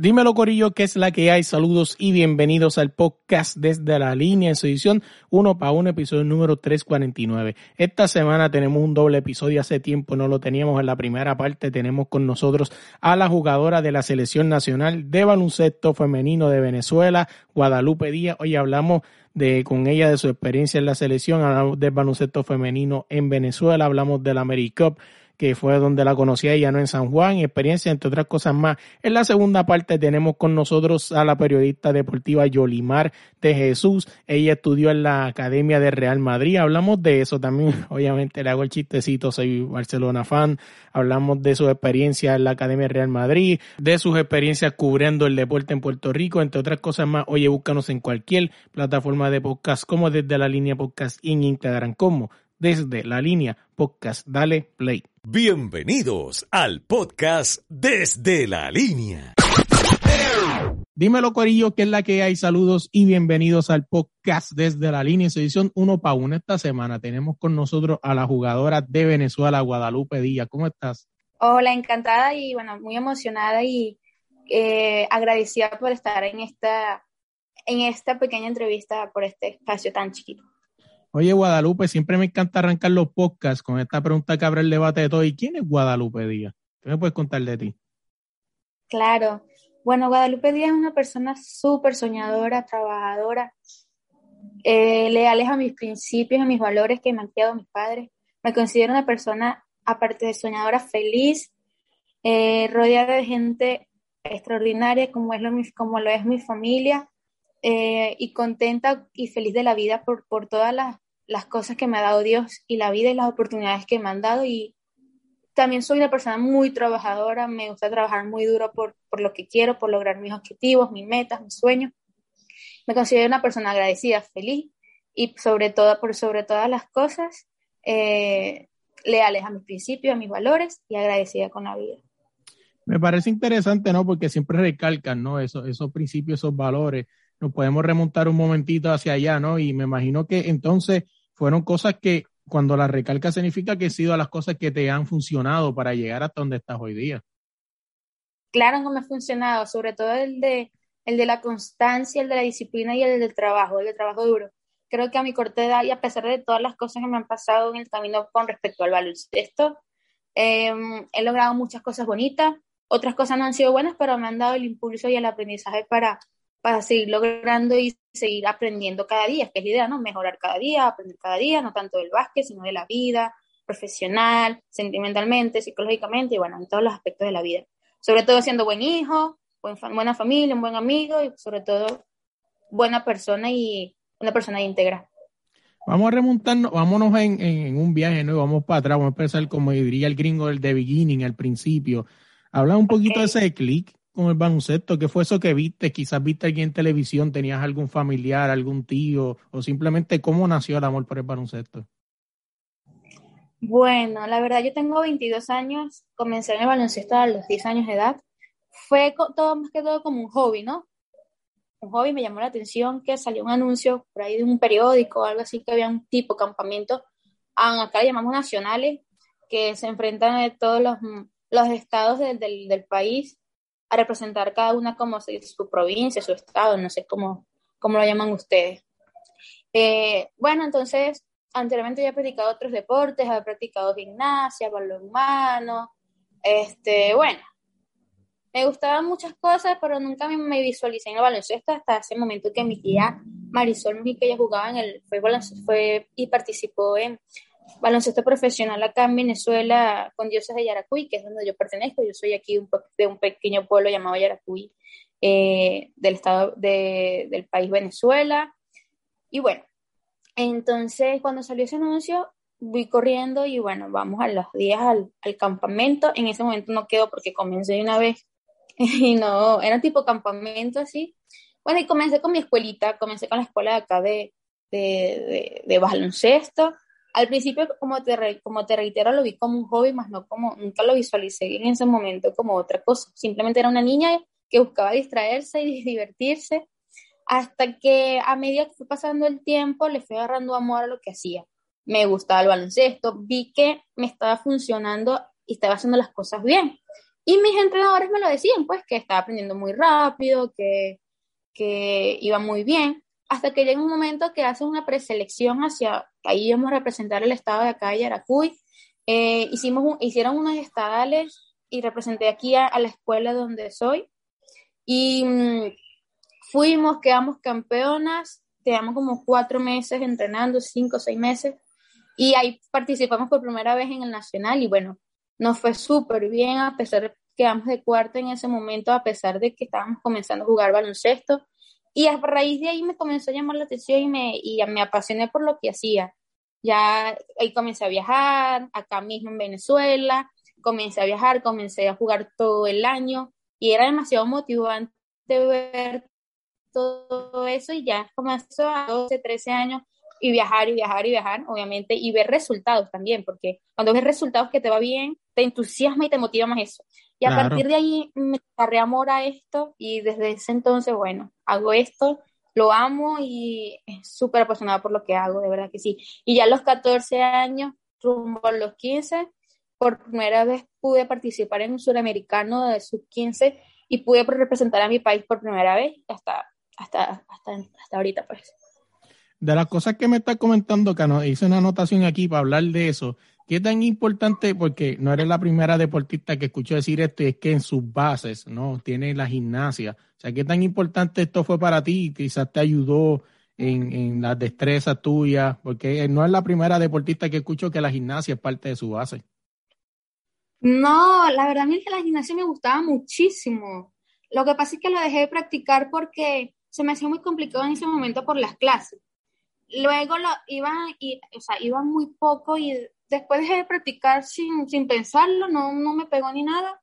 Dímelo Corillo, ¿qué es la que hay? Saludos y bienvenidos al podcast desde la línea en su edición 1 para 1, episodio número 349. Esta semana tenemos un doble episodio, hace tiempo no lo teníamos en la primera parte, tenemos con nosotros a la jugadora de la selección nacional de baloncesto femenino de Venezuela, Guadalupe Díaz. Hoy hablamos de con ella de su experiencia en la selección, hablamos del baloncesto femenino en Venezuela, hablamos del AmeriCup que fue donde la conocí a ¿no? En San Juan, y experiencia, entre otras cosas más. En la segunda parte tenemos con nosotros a la periodista deportiva Yolimar de Jesús. Ella estudió en la Academia de Real Madrid. Hablamos de eso también. Obviamente le hago el chistecito, soy Barcelona fan. Hablamos de su experiencia en la Academia de Real Madrid, de sus experiencias cubriendo el deporte en Puerto Rico, entre otras cosas más. Oye, búscanos en cualquier plataforma de podcast, como desde la línea podcast en Instagram, como desde la línea podcast. Dale play. Bienvenidos al podcast Desde la Línea. Dímelo, Corillo, que es la que hay. Saludos y bienvenidos al podcast desde la línea. En edición 1 para 1 esta semana tenemos con nosotros a la jugadora de Venezuela, Guadalupe Díaz. ¿Cómo estás? Hola, encantada y bueno, muy emocionada y eh, agradecida por estar en esta, en esta pequeña entrevista por este espacio tan chiquito. Oye, Guadalupe, siempre me encanta arrancar los podcasts con esta pregunta que abre el debate de todo. ¿Y quién es Guadalupe Díaz? ¿Qué me puedes contar de ti? Claro. Bueno, Guadalupe Díaz es una persona súper soñadora, trabajadora, eh, leales a mis principios, a mis valores que me han criado mis padres. Me considero una persona, aparte de soñadora, feliz, eh, rodeada de gente extraordinaria como, es lo, como lo es mi familia eh, y contenta y feliz de la vida por, por todas las, las, cosas que me ha dado Dios y la vida y las oportunidades que me han dado. Y también soy una persona muy trabajadora, me gusta trabajar muy duro por, por lo que quiero, por lograr mis objetivos, mis metas, mis sueños. Me considero una persona agradecida, feliz y sobre todo, por sobre todas las cosas, eh, leales a mis principios, a mis valores y agradecida con la vida. Me parece interesante, ¿no? Porque siempre recalcan, ¿no? Esos, esos principios, esos valores nos podemos remontar un momentito hacia allá, ¿no? Y me imagino que entonces fueron cosas que cuando la recalca significa que han sido las cosas que te han funcionado para llegar hasta donde estás hoy día. Claro no me ha funcionado, sobre todo el de, el de la constancia, el de la disciplina y el del trabajo, el del trabajo duro. Creo que a mi corta edad y a pesar de todas las cosas que me han pasado en el camino con respecto al baloncesto, eh, he logrado muchas cosas bonitas, otras cosas no han sido buenas, pero me han dado el impulso y el aprendizaje para, para seguir logrando y seguir aprendiendo cada día, que es la idea, ¿no? Mejorar cada día, aprender cada día, no tanto del básquet, sino de la vida, profesional, sentimentalmente, psicológicamente y bueno, en todos los aspectos de la vida. Sobre todo siendo buen hijo, buen, buena familia, un buen amigo y sobre todo buena persona y una persona íntegra. Vamos a remontarnos, vámonos en, en, en un viaje, ¿no? Vamos para atrás, vamos a empezar como diría el gringo del The Beginning, al principio. Habla un poquito okay. de ese clic con el baloncesto? ¿Qué fue eso que viste? Quizás viste aquí en televisión, tenías algún familiar, algún tío, o simplemente cómo nació el amor por el baloncesto. Bueno, la verdad yo tengo 22 años, comencé en el baloncesto a los 10 años de edad. Fue todo más que todo como un hobby, ¿no? Un hobby me llamó la atención que salió un anuncio por ahí de un periódico o algo así que había un tipo campamento, acá le llamamos nacionales, que se enfrentan de todos los, los estados del, del país a representar cada una como su provincia, su estado, no sé cómo, cómo lo llaman ustedes. Eh, bueno, entonces, anteriormente ya he practicado otros deportes, he practicado gimnasia, balonmano, este, bueno, me gustaban muchas cosas, pero nunca me, me visualicé en el baloncesto hasta ese momento que mi tía Marisol que ella jugaba en el, fue, fue y participó en baloncesto profesional acá en Venezuela con Dioses de Yaracuy, que es donde yo pertenezco. Yo soy aquí un, de un pequeño pueblo llamado Yaracuy, eh, del estado de, del país Venezuela. Y bueno, entonces cuando salió ese anuncio, voy corriendo y bueno, vamos a los días al, al campamento. En ese momento no quedo porque comencé de una vez y no, era tipo campamento así. Bueno, y comencé con mi escuelita, comencé con la escuela acá de, de, de baloncesto al principio, como te, re, como te reitero, lo vi como un hobby, más no como, nunca lo visualicé en ese momento como otra cosa. Simplemente era una niña que buscaba distraerse y divertirse, hasta que a medida que fue pasando el tiempo le fui agarrando amor a lo que hacía. Me gustaba el baloncesto, vi que me estaba funcionando y estaba haciendo las cosas bien. Y mis entrenadores me lo decían, pues que estaba aprendiendo muy rápido, que, que iba muy bien, hasta que llega un momento que hacen una preselección hacia, ahí íbamos a representar el estado de acá Yaracuy, eh, hicimos hicieron unos estadales y representé aquí a, la escuela donde soy, y mm, fuimos, quedamos campeonas, quedamos como cuatro meses entrenando, cinco o seis meses, y ahí participamos por primera vez en el nacional, y bueno, nos fue súper bien, a pesar de que quedamos de cuarta en ese momento, a pesar de que estábamos comenzando a jugar baloncesto. Y a raíz de ahí me comenzó a llamar la atención y me, y me apasioné por lo que hacía. Ya ahí comencé a viajar, acá mismo en Venezuela, comencé a viajar, comencé a jugar todo el año y era demasiado motivante ver todo eso y ya comenzó a 12, 13 años y viajar y viajar y viajar, obviamente, y ver resultados también, porque cuando ves resultados que te va bien, te entusiasma y te motiva más eso. Y a partir de ahí me agarré amor a esto y desde ese entonces, bueno, hago esto, lo amo y súper apasionada por lo que hago, de verdad que sí. Y ya a los 14 años, rumbo a los 15, por primera vez pude participar en un suramericano de sub-15 y pude representar a mi país por primera vez hasta, hasta, hasta, hasta ahorita, pues de las cosas que me está comentando, que hice una anotación aquí para hablar de eso, ¿qué tan importante? Porque no eres la primera deportista que escucho decir esto, y es que en sus bases, ¿no? Tiene la gimnasia. O sea, ¿qué tan importante esto fue para ti? Quizás te ayudó en, en las destrezas tuyas, porque no es la primera deportista que escucho que la gimnasia es parte de su base. No, la verdad es que la gimnasia me gustaba muchísimo. Lo que pasa es que lo dejé de practicar porque se me hacía muy complicado en ese momento por las clases. Luego lo iba, y, o sea, iba muy poco y después dejé de practicar sin, sin pensarlo, no, no me pegó ni nada,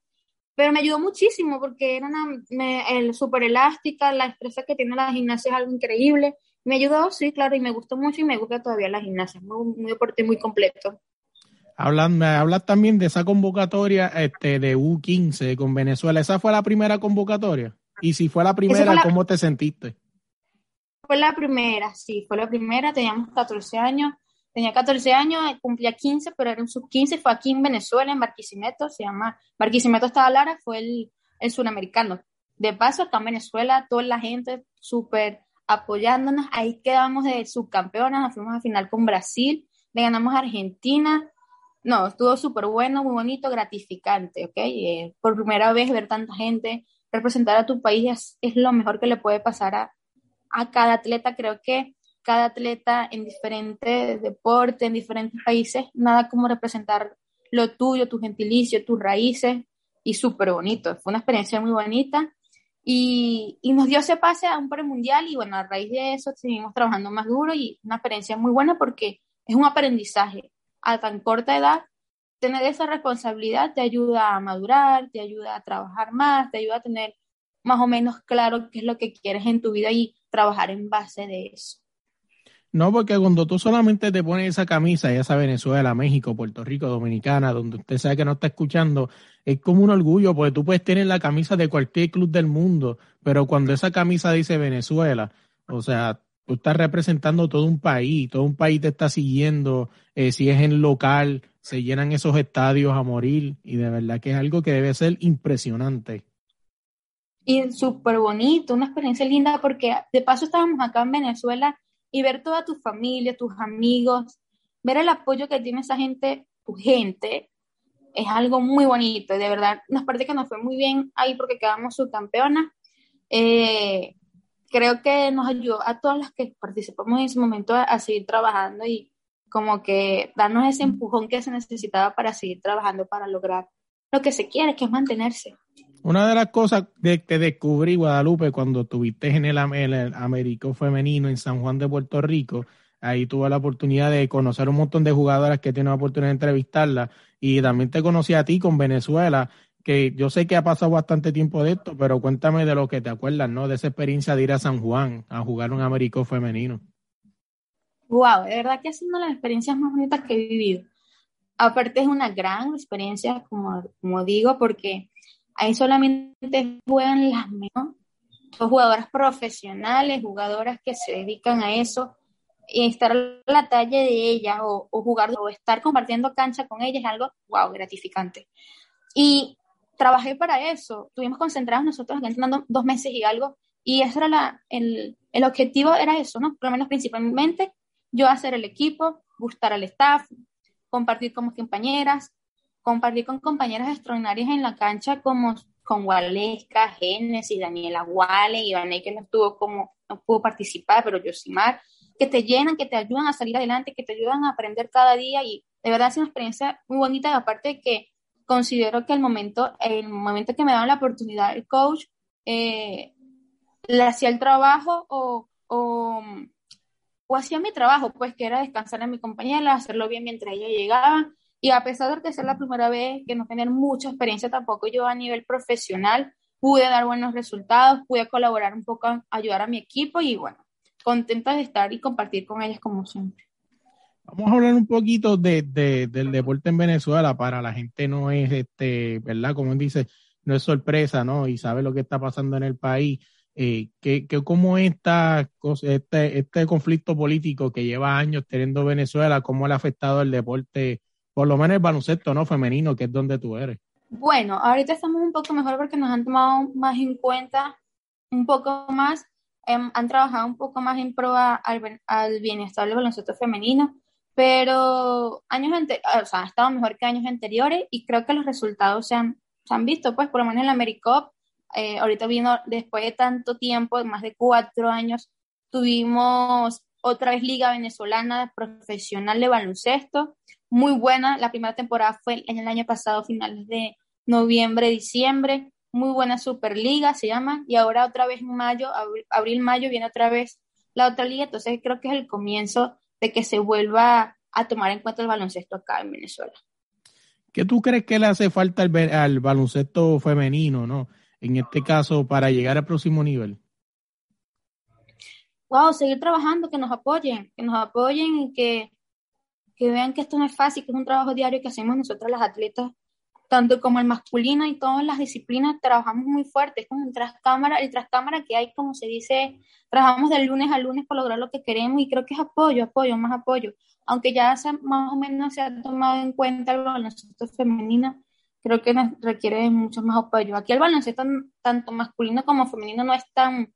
pero me ayudó muchísimo porque era una, me, el super elástica, la destreza que tiene la gimnasia es algo increíble. Me ayudó, sí, claro, y me gustó mucho y me gusta todavía la gimnasia, muy, muy deporte muy completo. Hablan, hablas también de esa convocatoria este, de U15 con Venezuela. ¿Esa fue la primera convocatoria? Y si fue la primera, ¿cómo te sentiste? Fue la primera, sí, fue la primera, teníamos 14 años, tenía 14 años, cumplía 15, pero era un sub-15, fue aquí en Venezuela, en Barquisimeto, se llama, Barquisimeto estaba Lara, fue el, el suramericano. De paso, acá en Venezuela, toda la gente súper apoyándonos, ahí quedamos de subcampeonas, nos fuimos a final con Brasil, le ganamos a Argentina, no, estuvo súper bueno, muy bonito, gratificante, ¿ok? Eh, por primera vez ver tanta gente, representar a tu país es, es lo mejor que le puede pasar a, a cada atleta. Creo que cada atleta en diferentes deportes, en diferentes países, nada como representar lo tuyo, tu gentilicio, tus raíces, y súper bonito. Fue una experiencia muy bonita. Y, y, nos dio ese pase a un premundial y bueno, a raíz de eso seguimos trabajando más duro y una experiencia muy buena porque es un aprendizaje a tan corta edad. Tener esa responsabilidad te ayuda a madurar, te ayuda a trabajar más, te ayuda a tener más o menos claro qué es lo que quieres en tu vida y trabajar en base de eso. No, porque cuando tú solamente te pones esa camisa, ya sea Venezuela, México, Puerto Rico, Dominicana, donde usted sabe que no está escuchando, es como un orgullo, porque tú puedes tener la camisa de cualquier club del mundo, pero cuando esa camisa dice Venezuela, o sea, tú estás representando todo un país, todo un país te está siguiendo, eh, si es en local, se llenan esos estadios a morir, y de verdad que es algo que debe ser impresionante. Y súper bonito, una experiencia linda porque de paso estábamos acá en Venezuela y ver toda tu familia, tus amigos, ver el apoyo que tiene esa gente, tu gente, es algo muy bonito. De verdad, nos parece que nos fue muy bien ahí porque quedamos subcampeonas. Eh, creo que nos ayudó a todas las que participamos en ese momento a, a, seguir trabajando y como que darnos ese empujón que se necesitaba para seguir trabajando, para lograr lo que se quiere, que es mantenerse. Una de las cosas que descubrí, Guadalupe, cuando tuviste en el, Américo Femenino en San Juan de Puerto Rico, ahí tuve la oportunidad de conocer un montón de jugadoras que tiene la oportunidad de entrevistarlas y también te conocí a ti con Venezuela, que yo sé que ha pasado bastante tiempo de esto, pero cuéntame de lo que te acuerdas, ¿no? De esa experiencia de ir a San Juan a jugar un Américo femenino. Wow, de verdad que ha sido una de las experiencias más bonitas que he vivido. Aparte es una gran experiencia, como digo, porque Ahí solamente juegan las mejores, jugadoras profesionales, jugadoras que se dedican a eso, y estar a la talla de ellas o, o jugar o estar compartiendo cancha con ellas es algo, wow, gratificante. Y trabajé para eso, estuvimos concentrados nosotros entrenando dos meses y algo, y eso era la, el, el objetivo, era eso, ¿no? Por lo menos principalmente yo hacer el equipo, gustar al staff, compartir con mis compañeras, compartir con compañeras extraordinarias en la cancha como con Waleska, Génesis, Daniela Wale, Ivane que no estuvo como, no pudo participar, pero Yosimar, que te llenan, que te ayudan a salir adelante, que te ayudan a aprender cada día y de verdad es una experiencia muy bonita aparte de que considero que el momento, el momento que me daba la oportunidad el coach, eh, le hacía el trabajo o, o, o, hacía mi trabajo, pues que era descansar en mi compañera, hacerlo bien mientras ella llegaba. Y a pesar de que ser la primera vez, que no tener mucha experiencia tampoco yo a nivel profesional, pude dar buenos resultados, pude colaborar un poco, ayudar a mi equipo y bueno, contenta de estar y compartir con ellas como siempre. Vamos a hablar un poquito de, de, del deporte en Venezuela para la gente no es, este, ¿verdad? Como dice, no es sorpresa, ¿no? Y sabe lo que está pasando en el país. Eh, que, que cómo está este, este conflicto político que lleva años teniendo Venezuela, cómo ha afectado el deporte, por lo menos el baloncesto, ¿no? Femenino, que es donde tú eres. Bueno, ahorita estamos un poco mejor porque nos han tomado más en cuenta, un poco más, eh, han trabajado un poco más en pro al, al bienestar del baloncesto femenino pero años anteriores, o sea, ha estado mejor que años anteriores y creo que los resultados se han, se han visto, pues por lo menos en la AmeriCup, eh, ahorita vino después de tanto tiempo, más de cuatro años, tuvimos otra vez Liga Venezolana Profesional de Baloncesto, muy buena, la primera temporada fue en el año pasado, finales de noviembre, diciembre, muy buena Superliga se llama, y ahora otra vez en mayo, abril, mayo viene otra vez la otra liga, entonces creo que es el comienzo de que se vuelva a tomar en cuenta el baloncesto acá en Venezuela. ¿Qué tú crees que le hace falta al, al baloncesto femenino, no? En este caso, para llegar al próximo nivel. Wow, seguir trabajando, que nos apoyen, que nos apoyen y que, que vean que esto no es fácil, que es un trabajo diario que hacemos nosotros las atletas tanto como el masculino y todas las disciplinas trabajamos muy fuerte, es como el tras cámara, el tras cámara que hay, como se dice, trabajamos de lunes a lunes para lograr lo que queremos y creo que es apoyo, apoyo, más apoyo, aunque ya más o menos se ha tomado en cuenta el baloncesto femenino, creo que requiere mucho más apoyo. Aquí el baloncesto tanto masculino como femenino no es tan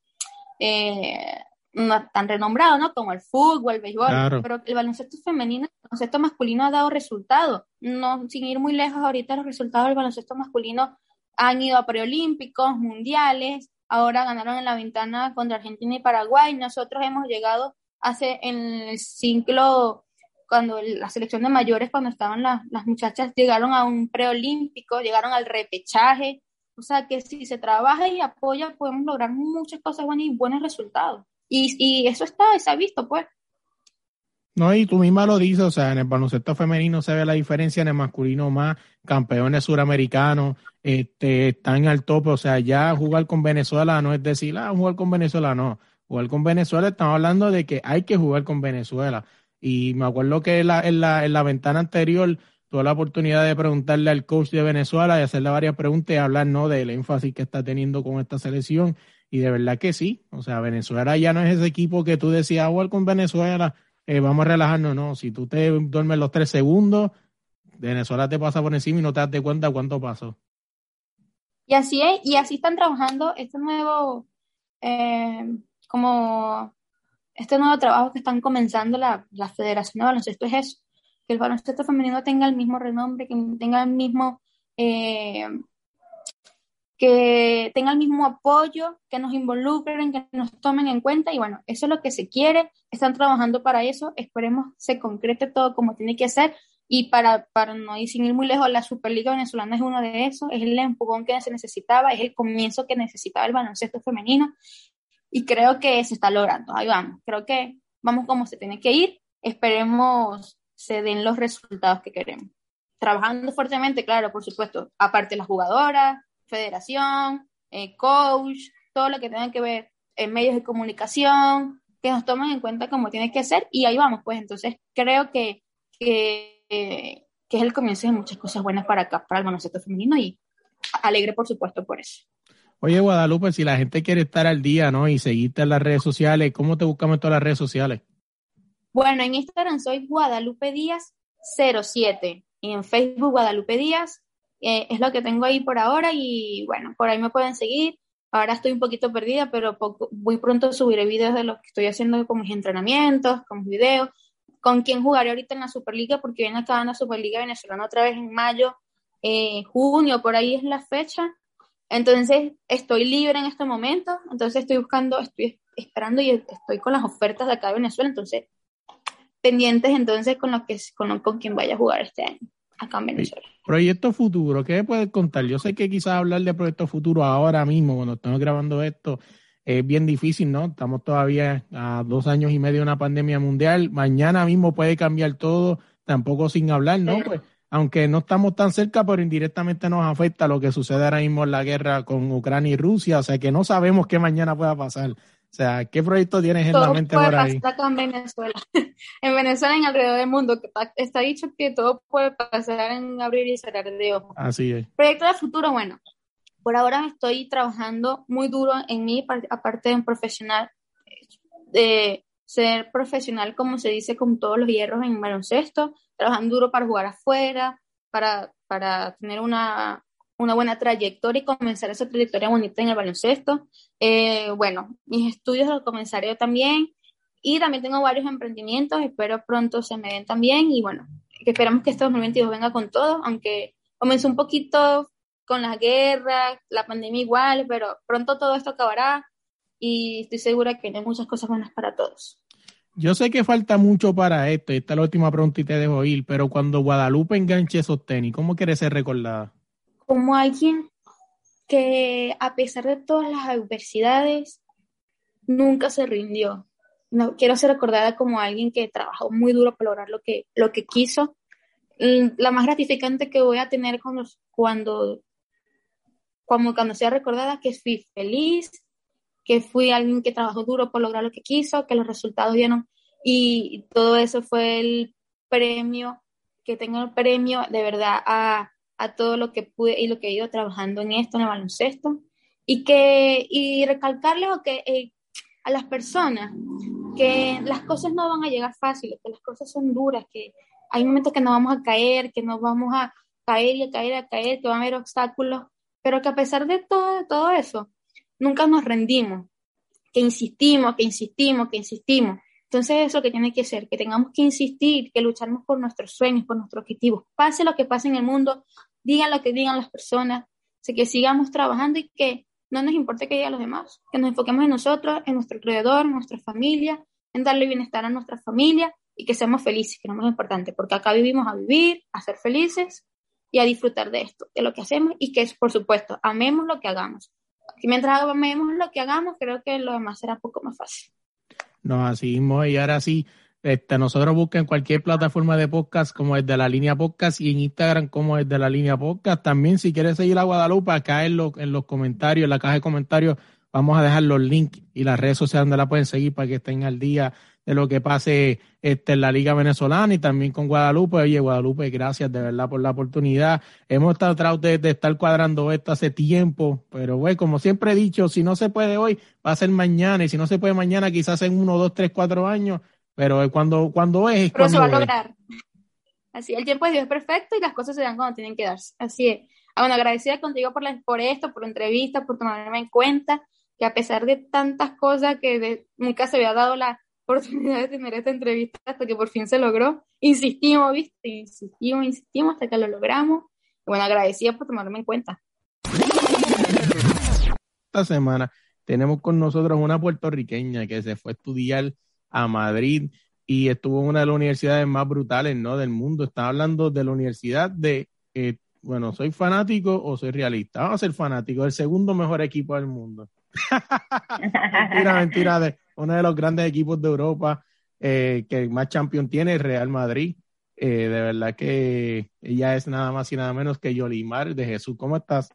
eh, no tan renombrado, ¿no? Como el fútbol, el béisbol, claro. pero el baloncesto femenino, el baloncesto masculino ha dado resultados. No, sin ir muy lejos, ahorita los resultados del baloncesto masculino han ido a preolímpicos, mundiales, ahora ganaron en la ventana contra Argentina y Paraguay. Nosotros hemos llegado hace en el ciclo, cuando la selección de mayores, cuando estaban las, las muchachas, llegaron a un preolímpico, llegaron al repechaje. O sea que si se trabaja y apoya, podemos lograr muchas cosas buenas y buenos resultados. Y, y eso está, se ha visto, pues. No, y tú misma lo dices, o sea, en el baloncesto femenino se ve la diferencia, en el masculino más, campeones suramericanos, este, están al tope, o sea, ya jugar con Venezuela no es decir, ah, jugar con Venezuela, no, jugar con Venezuela, estamos hablando de que hay que jugar con Venezuela. Y me acuerdo que en la, en la, en la ventana anterior tuve la oportunidad de preguntarle al coach de Venezuela y hacerle varias preguntas y hablar, ¿no?, del énfasis que está teniendo con esta selección y de verdad que sí. O sea, Venezuela ya no es ese equipo que tú decías, igual con Venezuela, eh, vamos a relajarnos. No, si tú te duermes los tres segundos, Venezuela te pasa por encima y no te das cuenta cuánto pasó. Y así es, y así están trabajando este nuevo, eh, como este nuevo trabajo que están comenzando la, la Federación de Baloncesto es eso, que el baloncesto femenino tenga el mismo renombre, que tenga el mismo eh, que tenga el mismo apoyo, que nos involucren, que nos tomen en cuenta. Y bueno, eso es lo que se quiere, están trabajando para eso, esperemos se concrete todo como tiene que ser. Y para, para no ir sin ir muy lejos, la Superliga Venezolana es uno de esos, es el empujón que se necesitaba, es el comienzo que necesitaba el baloncesto femenino. Y creo que se está logrando, ahí vamos, creo que vamos como se tiene que ir, esperemos se den los resultados que queremos. Trabajando fuertemente, claro, por supuesto, aparte las jugadoras, federación, eh, coach, todo lo que tenga que ver en medios de comunicación, que nos tomen en cuenta como tiene que ser y ahí vamos, pues entonces creo que, que, que es el comienzo de muchas cosas buenas para acá, para el baloncesto femenino y alegre, por supuesto, por eso. Oye, Guadalupe, si la gente quiere estar al día, ¿no? Y seguirte en las redes sociales, ¿cómo te buscamos en todas las redes sociales? Bueno, en Instagram soy Guadalupe Díaz 07 y en Facebook Guadalupe Díaz. Eh, es lo que tengo ahí por ahora y bueno, por ahí me pueden seguir. Ahora estoy un poquito perdida, pero muy pronto subiré videos de lo que estoy haciendo con mis entrenamientos, con mis videos, con quién jugaré ahorita en la Superliga, porque viene acá la Superliga venezolana otra vez en mayo, eh, junio, por ahí es la fecha. Entonces estoy libre en este momento, entonces estoy buscando, estoy esperando y estoy con las ofertas de acá de Venezuela, entonces pendientes entonces con lo que con, con quien vaya a jugar este año acá en Venezuela. Proyecto futuro, ¿qué me puedes contar? Yo sé que quizás hablar de proyecto futuro ahora mismo, cuando estamos grabando esto, es bien difícil, ¿no? Estamos todavía a dos años y medio de una pandemia mundial. Mañana mismo puede cambiar todo, tampoco sin hablar, ¿no? Sí. Pues, aunque no estamos tan cerca, pero indirectamente nos afecta lo que sucede ahora mismo en la guerra con Ucrania y Rusia, o sea que no sabemos qué mañana pueda pasar. O sea, ¿qué proyecto tienes en la Todo mente puede por ahí? pasar acá en Venezuela. en Venezuela y alrededor del mundo. está- dicho que todo puede pasar en abrir y cerrar de ojos. Así es. Proyecto de futuro, bueno, por ahora estoy trabajando muy duro en mí, par- aparte de un profesional, de ser profesional, como se dice, con todos los hierros en baloncesto, trabajando duro para jugar afuera, para, para tener una, una buena trayectoria y comenzar esa trayectoria bonita en el baloncesto. Eh, bueno, mis estudios los comenzaré también y también tengo varios emprendimientos, espero pronto se me den también y bueno, que esperamos que este 2022 venga con todo, aunque comenzó un poquito con las guerras, la pandemia igual, pero pronto todo esto acabará y estoy segura que hay muchas cosas buenas para todos. Yo sé que falta mucho para esto, y esta es la última pregunta y te dejo ir, pero cuando Guadalupe enganche esos tenis, ¿cómo quieres ser recordada? Como alguien que a pesar de todas las adversidades, nunca se rindió. No, quiero ser recordada como alguien que trabajó muy duro para lograr lo que, lo que quiso. La más gratificante que voy a tener cuando, cuando, cuando, cuando sea recordada, que fui feliz, que fui alguien que trabajó duro por lograr lo que quiso, que los resultados dieron y todo eso fue el premio, que tengo el premio de verdad a, a todo lo que pude y lo que he ido trabajando en esto, en el baloncesto, y que y recalcarle o que, eh, a las personas que las cosas no van a llegar fáciles, que las cosas son duras, que hay momentos que no vamos a caer, que nos vamos a caer y a caer y a caer, que van a haber obstáculos, pero que a pesar de todo, de todo eso, nunca nos rendimos, que insistimos, que insistimos, que insistimos. Entonces eso que tiene que ser, que tengamos que insistir, que luchamos por nuestros sueños, por nuestros objetivos. Pase lo que pase en el mundo, digan lo que digan las personas, así que sigamos trabajando y que no nos importe que digan los demás, que nos enfoquemos en nosotros, en nuestro alrededor, en nuestra familia, en darle bienestar a nuestra familia y que seamos felices, que es lo más importante, porque acá vivimos a vivir, a ser felices y a disfrutar de esto, de lo que hacemos y que, por supuesto, amemos lo que hagamos. Y mientras amemos lo que hagamos, creo que lo demás será un poco más fácil. No, así mismo, y ahora sí, este, nosotros busquen cualquier plataforma de podcast como es de la línea podcast y en Instagram como es de la línea podcast. También si quieres seguir a Guadalupe, acá en, los en los comentarios, en la caja de comentarios, vamos a dejar los links y las redes sociales donde la pueden seguir para que estén al día de lo que pase este, en la Liga Venezolana y también con Guadalupe. Oye, Guadalupe, gracias de verdad por la oportunidad. Hemos estado tratando de, de estar cuadrando esto hace tiempo, pero bueno, como siempre he dicho, si no se puede hoy, va a ser mañana, y si no se puede mañana, quizás en uno, dos, tres, cuatro años, pero cuando, cuando es, es Pero se va a cuando es. lograr. Así, el tiempo de Dios es perfecto y las cosas se dan cuando tienen que darse. Así es. Ah, bueno, agradecida contigo por, la, por esto, por la entrevista, por tomarme en cuenta, que a pesar de tantas cosas que de- nunca se había dado la oportunidad de tener esta entrevista hasta que por fin se logró, insistimos, ¿viste? Insistimos, insistimos hasta que lo logramos. Y bueno, agradecida por tomarme en cuenta. esta semana tenemos con nosotros una puertorriqueña que se fue a estudiar a Madrid y estuvo en una de las universidades más brutales ¿no? del mundo. Está hablando de la universidad de, eh, bueno, ¿soy fanático o soy realista? Vamos a ser fanáticos, el segundo mejor equipo del mundo. mentira, mentira, de uno de los grandes equipos de Europa eh, que más champion tiene, Real Madrid. Eh, de verdad que ella es nada más y nada menos que Yolimar de Jesús. ¿Cómo estás?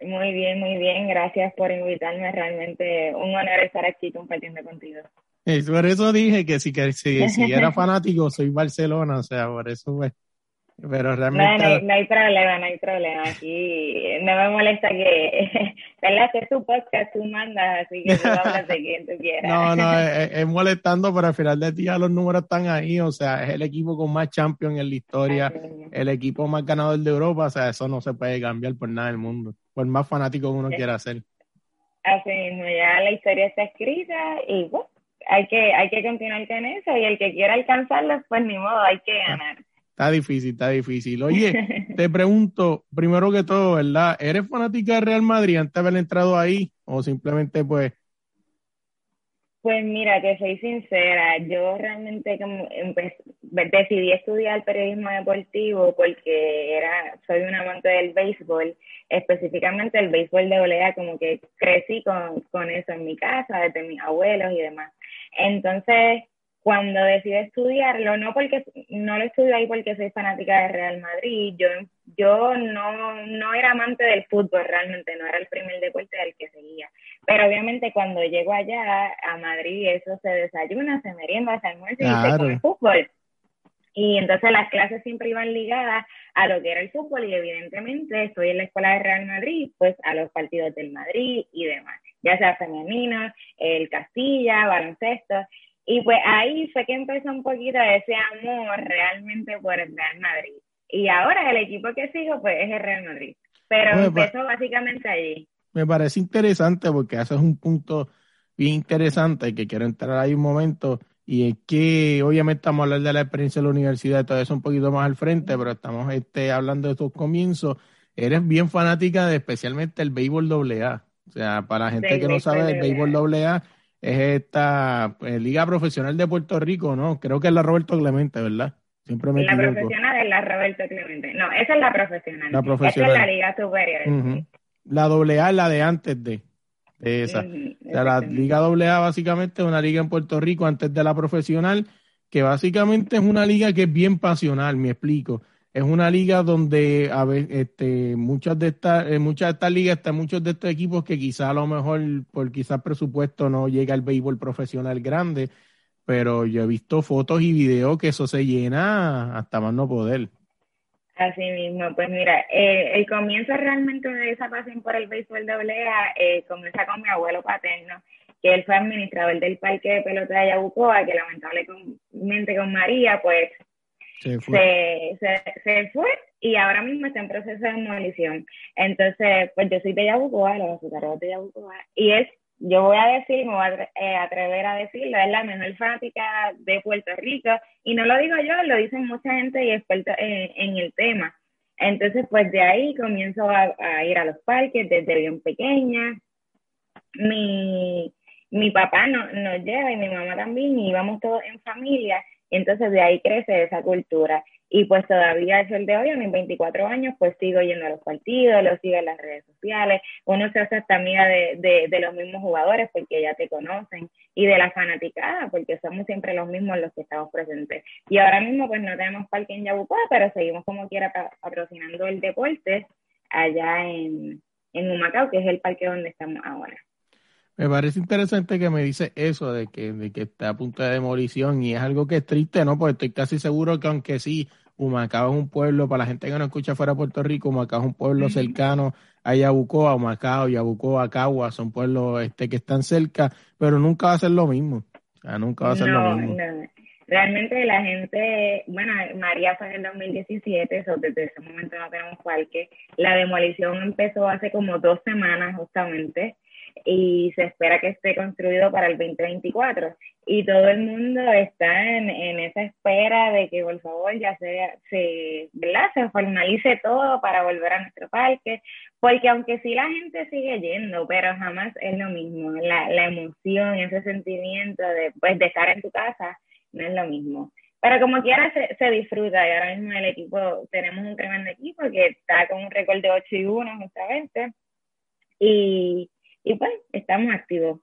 Muy bien, muy bien. Gracias por invitarme. Realmente un honor estar aquí compartiendo contigo. Eh, por eso dije que si, que si, si era fanático, soy Barcelona, o sea, por eso pues. Pero No, realmente... no, hay- no hay problema, no hay problema. Aquí no me molesta que, ¿verdad? Que es tu podcast, tú mandas, así que tú hablas de quien tú quieras. No, no, es, es molestando, pero al final del día los números están ahí, o sea, es el equipo con más champions en la historia, el equipo más ganador de Europa, o sea, eso no se puede cambiar por nada del mundo, por más fanático que uno quiera ser. Así mismo, ya la historia está escrita y bueno, hay que, hay que continuar con eso y el que quiera alcanzarlo, pues ni modo, hay que ganar. Está difícil, está difícil. Oye, te pregunto, primero que todo, ¿verdad? ¿Eres fanática de Real Madrid antes de haber entrado ahí? ¿O simplemente, pues, Pues mira, te soy sincera, yo realmente como empe- decidí estudiar periodismo deportivo porque era, soy un amante del béisbol, específicamente el béisbol de volea, como que crecí con, con eso en mi casa, desde mis abuelos y demás. Entonces, cuando decidí estudiarlo, no porque no lo estudio ahí porque soy fanática de Real Madrid, yo, yo no, no era amante del fútbol realmente, no era el primer deporte del que seguía. Pero obviamente cuando llego allá a Madrid, eso se desayuna, se merienda, se almuerza y se come fútbol. Y entonces las clases siempre iban ligadas a lo que era el fútbol y evidentemente estoy en la escuela de Real Madrid, pues a los partidos del Madrid y demás, ya sea femenino, el Castilla, baloncesto. Y pues ahí fue que empezó un poquito ese amor realmente por el Real Madrid. Y ahora el equipo que sigo pues es el Real Madrid. Pero empezó básicamente allí. me parece interesante porque haces un punto bien interesante que quiero entrar ahí un momento y es que obviamente estamos hablando de la experiencia de la universidad todo eso un poquito más al frente, pero estamos este, hablando de tus comienzos. Eres bien fanática de especialmente el béisbol AA. O sea, para la gente que no sabe, el béisbol béisbol AA es esta pues, Liga Profesional de Puerto Rico, ¿no? Creo que es la Roberto Clemente, ¿verdad? Siempre me La equivoco. profesional es la Roberto Clemente. No, esa es la profesional. La profesional. Esa es la liga superior. Ujú. La AA es la de antes de, de esa. O sea, la. Liga AA básicamente es una liga en Puerto Rico antes de la profesional, que básicamente es una liga que es bien pasional, me explico. Es una liga donde a ver, este, muchas de estas, en muchas de estas ligas están muchos de estos equipos que quizá a lo mejor por quizás presupuesto no llega al béisbol profesional grande, pero yo he visto fotos y videos que eso se llena hasta más no poder. Así mismo, pues mira, eh, el comienzo realmente de esa pasión por el béisbol doble A eh, comienza con mi abuelo paterno, que él fue administrador del parque de pelota de Yabucoa, que lamentablemente con María, pues Se fue. se, se, se fue y ahora mismo está en proceso de demolición. Entonces, pues yo soy de Yabucoa, los azucareros de Yabucoa, y es, yo voy a decir, me voy a eh, atrever a decirlo, es la mejor fanática de Puerto Rico, y no lo digo yo, lo dicen mucha gente y expertos en, en el tema. Entonces, pues de ahí comienzo a, ir a los parques desde bien pequeña. Mi, mi papá no, nos lleva y mi mamá también, y íbamos todos en familia, entonces de ahí crece esa cultura. Y pues todavía es el de hoy, a mis 24 años, pues sigo yendo a los partidos, lo sigo en las redes sociales, uno se hace hasta amiga de, de, de los mismos jugadores porque ya te conocen, y de la fanaticada, porque somos siempre los mismos los que estamos presentes. Y ahora mismo pues no tenemos parque en Yabucoa, pero seguimos como quiera pa- patrocinando el deporte allá en, en Humacao, que es el parque donde estamos ahora. Me parece interesante que me dice eso de que, de que está a punto de demolición y es algo que es triste, ¿no? Porque estoy casi seguro que aunque sí, Humacao es un pueblo, para la gente que no escucha fuera de Puerto Rico, Humacao es un pueblo cercano a Yabucoa, Humacao, Yabucoa, Cagua, son pueblos este, que están cerca, pero nunca va a ser lo mismo. O sea, nunca va a ser no, lo mismo. no. Realmente la gente, bueno, María fue en el 2017, so desde ese momento no tenemos parque. La demolición empezó hace como dos semanas justamente y se espera que esté construido para el 2024. Y todo el mundo está en, en esa espera de que por favor ya se, se, ¿verdad? se formalice todo para volver a nuestro parque, porque aunque sí la gente sigue yendo, pero jamás es lo mismo, la, la emoción, ese sentimiento de, pues, de estar en tu casa, no es lo mismo. Pero como quiera se, se disfruta y ahora mismo el equipo, tenemos un tremendo equipo que está con un récord de 8 y 1 justamente y, y pues estamos activos.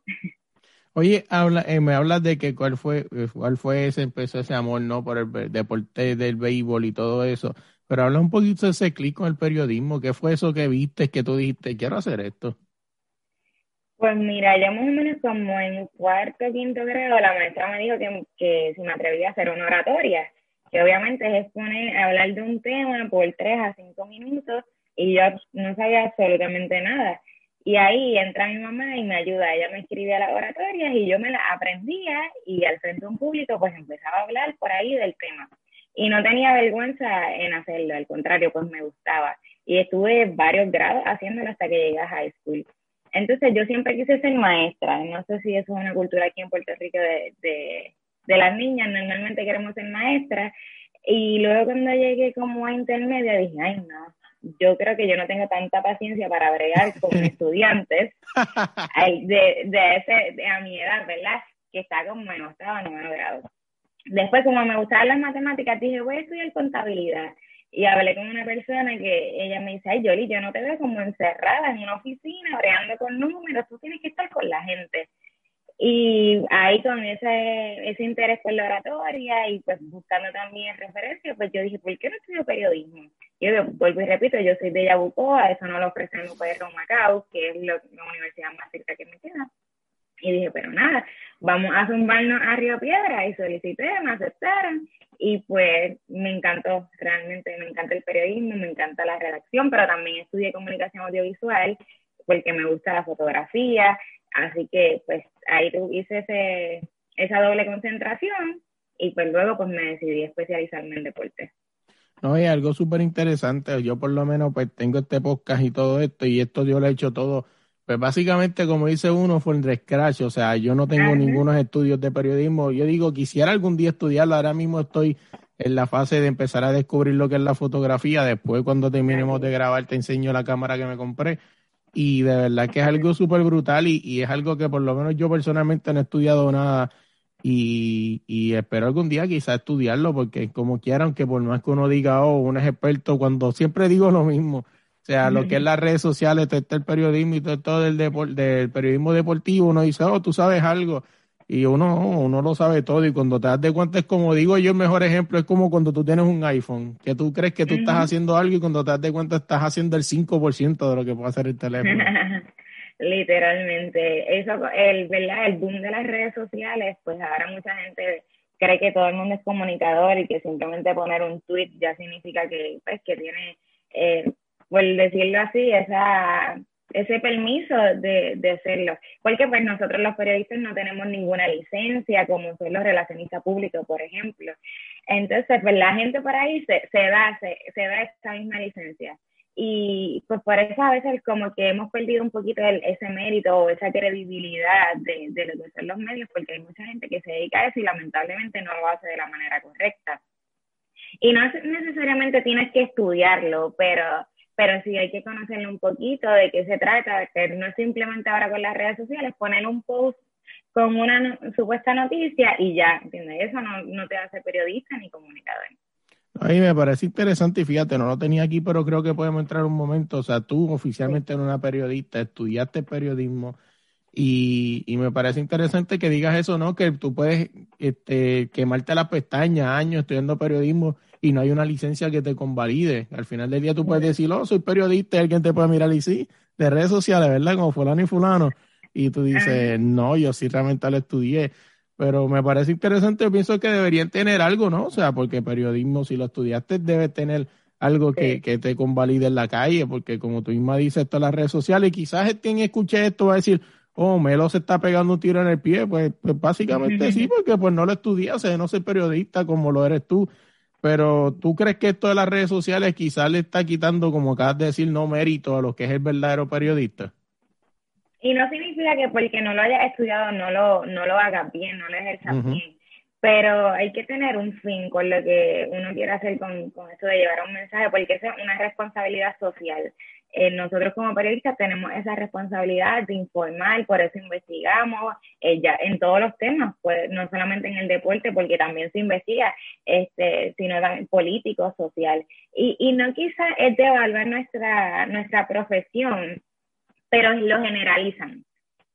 Oye, habla, eh, me hablas de que cuál fue, eh, cuál fue ese, empezó ese amor, ¿no? Por el deporte del béisbol y todo eso. Pero habla un poquito de ese clic con el periodismo. ¿Qué fue eso que viste, que tú dijiste, quiero hacer esto? Pues mira, ya más o menos como en cuarto, quinto grado, la maestra me dijo que, que si me atrevía a hacer una oratoria, que obviamente es exponer, hablar de un tema por tres a cinco minutos y yo no sabía absolutamente nada. Y ahí entra mi mamá y me ayuda. Ella me escribía las oratorias y yo me las aprendía y al frente de un público pues empezaba a hablar por ahí del tema. Y no tenía vergüenza en hacerlo, al contrario, pues me gustaba. Y estuve varios grados haciéndolo hasta que llegué a high school. Entonces yo siempre quise ser maestra. No sé si eso es una cultura aquí en Puerto Rico de, de, de las niñas. Normalmente queremos ser maestras. Y luego cuando llegué como a intermedia dije, ay no, yo creo que yo no tengo tanta paciencia para bregar con estudiantes de, de, ese, de a mi edad, ¿verdad? Que está como en octavo noveno grado. Después, como me gustaban las matemáticas, dije, voy a estudiar contabilidad. Y hablé con una persona que ella me dice, ay, Yoli, yo no te veo como encerrada en una oficina, bregando con números, tú tienes que estar con la gente. Y ahí con ese, ese interés por la oratoria y pues buscando también referencias, pues yo dije, ¿por qué no estudio periodismo? Yo vuelvo y repito, yo soy de Yabucoa, eso no lo ofrece en UPR Macao, que es la universidad más cerca que me queda. Y dije, pero nada, vamos a zumbarnos a Río Piedra y solicité, me aceptaron y pues me encantó, realmente me encanta el periodismo, me encanta la redacción, pero también estudié comunicación audiovisual porque me gusta la fotografía, así que pues ahí hice ese, esa doble concentración y pues luego pues me decidí especializarme en deporte. No, es algo súper interesante. Yo por lo menos pues tengo este podcast y todo esto y esto yo lo he hecho todo. Pues básicamente, como dice uno, fue el scratch. O sea, yo no tengo ningunos estudios de periodismo. Yo digo, quisiera algún día estudiarlo. Ahora mismo estoy en la fase de empezar a descubrir lo que es la fotografía. Después, cuando terminemos de grabar, te enseño la cámara que me compré. Y de verdad que es algo súper brutal y, y es algo que por lo menos yo personalmente no he estudiado nada y, y, espero algún día quizás estudiarlo, porque como quiera, aunque por más que uno diga, oh, uno es experto, cuando siempre digo lo mismo, o sea, lo que es las redes sociales, todo el periodismo y todo, todo el del periodismo deportivo, uno dice, oh, tú sabes algo, y uno, uno lo sabe todo, y cuando te das de cuenta es como digo yo, el mejor ejemplo es como cuando tú tienes un iPhone, que tú crees que tú estás haciendo algo y cuando te das de cuenta estás haciendo el 5% de lo que puede hacer el teléfono. Literalmente, eso, el, ¿verdad? el boom de las redes sociales, pues ahora mucha gente cree que todo el mundo es comunicador y que simplemente poner un tweet ya significa que, pues, que tiene, eh, por decirlo así, esa, ese permiso de, de hacerlo. Porque pues nosotros los periodistas no tenemos ninguna licencia, como son los relacionistas públicos, por ejemplo. Entonces, pues la gente por ahí se, se da, se, se da esa misma licencia. Y pues por eso a veces como que hemos perdido un poquito ese mérito o esa credibilidad de, de lo que son los medios, porque hay mucha gente que se dedica a eso y lamentablemente no lo hace de la manera correcta. Y no necesariamente tienes que estudiarlo, pero, pero sí hay que conocerlo un poquito de qué se trata, que no es simplemente ahora con las redes sociales poner un post con una supuesta noticia y ya, ¿entiendes? Eso no, no te hace periodista ni comunicador. A mí me parece interesante y fíjate, no lo tenía aquí, pero creo que podemos entrar un momento. O sea, tú oficialmente eres una periodista, estudiaste periodismo y, y me parece interesante que digas eso, ¿no? Que tú puedes este, quemarte las pestañas años estudiando periodismo y no hay una licencia que te convalide. Al final del día tú puedes decir, oh, soy periodista y alguien te puede mirar y sí, de redes sociales, ¿verdad? Como fulano y fulano. Y tú dices, no, yo sí realmente lo estudié pero me parece interesante, pienso que deberían tener algo, ¿no? O sea, porque periodismo, si lo estudiaste, debe tener algo que, que te convalide en la calle, porque como tú misma dices, esto en las redes sociales, y quizás quien escuche esto va a decir, oh, Melo se está pegando un tiro en el pie, pues, pues básicamente sí, porque pues no lo estudié, o sea, no soy periodista como lo eres tú, pero tú crees que esto de las redes sociales quizás le está quitando, como acabas de decir, no mérito a lo que es el verdadero periodista. Y no significa que porque no lo hayas estudiado no lo, no lo hagas bien, no lo ejerzas bien. Pero hay que tener un fin con lo que uno quiere hacer con, con esto de llevar un mensaje, porque es una responsabilidad social. Eh, nosotros como periodistas tenemos esa responsabilidad de informar, por eso investigamos eh, ya en todos los temas, pues no solamente en el deporte, porque también se investiga, este, sino también político, social. Y, y no quizás es devaluar nuestra, nuestra profesión pero lo generalizan,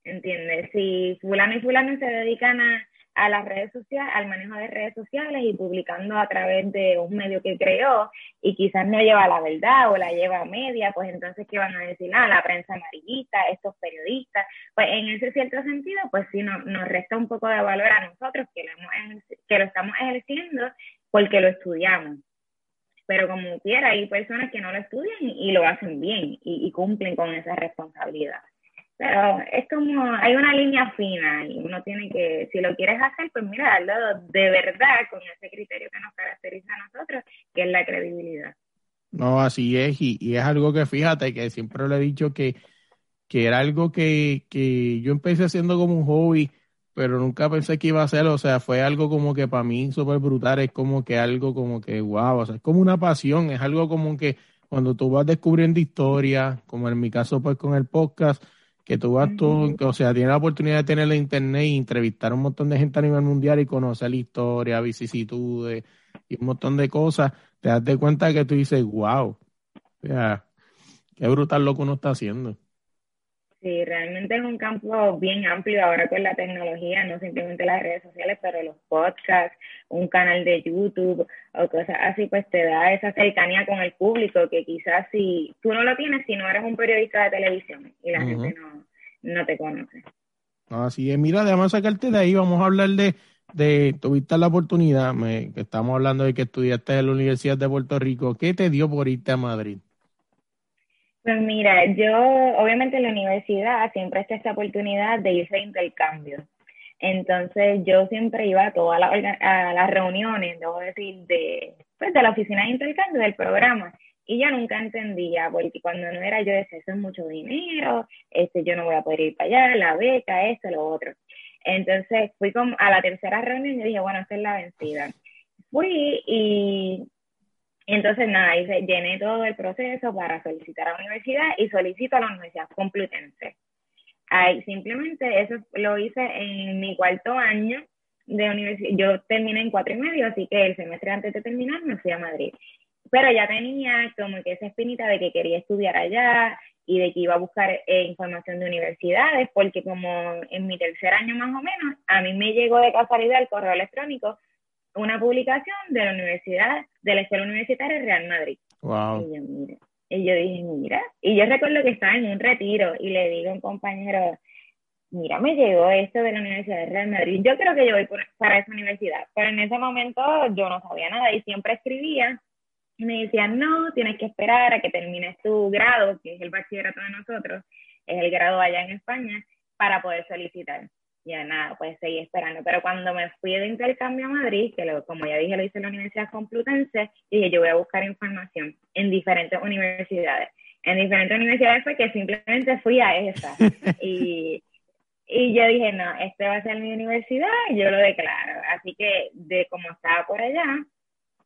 ¿entiendes? Si fulano y fulano se dedican a, a las redes sociales, al manejo de redes sociales y publicando a través de un medio que creó y quizás no lleva la verdad o la lleva a media, pues entonces ¿qué van a decir? Ah, la prensa amarillista, estos periodistas, pues en ese cierto sentido, pues sí nos, nos resta un poco de valor a nosotros que lo, hemos, que lo estamos ejerciendo porque lo estudiamos. Pero como quiera, hay personas que no lo estudian y, lo hacen bien y cumplen con esa responsabilidad. Pero es como, hay una línea fina y uno tiene que, si lo quieres hacer, pues mira, hazlo de verdad con ese criterio que nos caracteriza a nosotros, que es la credibilidad. No, así es, y, y es algo que fíjate que siempre le he dicho que, que era algo que, que yo empecé haciendo como un hobby, pero nunca pensé que iba a ser, o sea, fue algo como que para mí súper brutal, es como que algo como que, wow, o sea, es como una pasión, es algo como que cuando tú vas descubriendo historias, como en mi caso pues con el podcast, que tú vas tú, o sea, tienes la oportunidad de tener la internet y entrevistar a un montón de gente a nivel mundial y conocer la historia, vicisitudes y un montón de cosas, te das de cuenta que tú dices, wow, o sea, qué brutal lo que uno está haciendo. Sí, realmente es un campo bien amplio ahora con la tecnología, no simplemente las redes sociales, pero los podcasts, un canal de YouTube o cosas así, pues te da esa cercanía con el público que quizás si tú no lo tienes, si no eres un periodista de televisión y la gente no, no te conoce. Así es, mira, déjame sacarte de ahí, vamos a hablar de, de tuviste la oportunidad, me, que estamos hablando de que estudiaste en la Universidad de Puerto Rico, ¿qué te dio por irte a Madrid? Pues mira, yo obviamente en la universidad siempre está esta oportunidad de irse de intercambio. Entonces yo siempre iba a todas las, a reuniones, debo decir, de, pues, de la oficina de intercambio del programa. Y yo nunca entendía, porque cuando no era yo decía, eso es mucho dinero, este, yo no voy a poder ir para allá, la beca, esto, lo otro. Entonces fui como a la tercera reunión y dije, bueno, esta es la vencida. Fui y entonces, nada, hice, llené todo el proceso para solicitar a la universidad y solicito a la Universidad Complutense. Ahí, simplemente eso lo hice en mi cuarto año de universidad. Yo terminé en cuatro y medio, así que el semestre antes de terminar me fui a Madrid. Pero ya tenía como que esa espinita de que quería estudiar allá y de que iba a buscar eh, información de universidades, porque como en mi tercer año más o menos, a mí me llegó de casualidad el correo electrónico una publicación de la Universidad, de la Escuela Universitaria Real Madrid. Wow. Y yo, mira, y yo dije, mira, y yo recuerdo que estaba en un retiro y le digo a un compañero, mira, me llegó esto de la Universidad de Real Madrid, yo creo que yo voy para esa universidad, pero en ese momento yo no sabía nada y siempre escribía y me decían, no, tienes que esperar a que termines tu grado, que es el bachillerato de nosotros, es el grado allá en España, para poder solicitar ya nada, pues seguí esperando. Pero cuando me fui de intercambio a Madrid, que lo, como ya dije, lo hice en la Universidad Complutense, dije, yo voy a buscar información en diferentes universidades. En diferentes universidades fue que simplemente fui a esa. y, y yo dije, no, este va a ser mi universidad, y yo lo declaro. Así que, de como estaba por allá,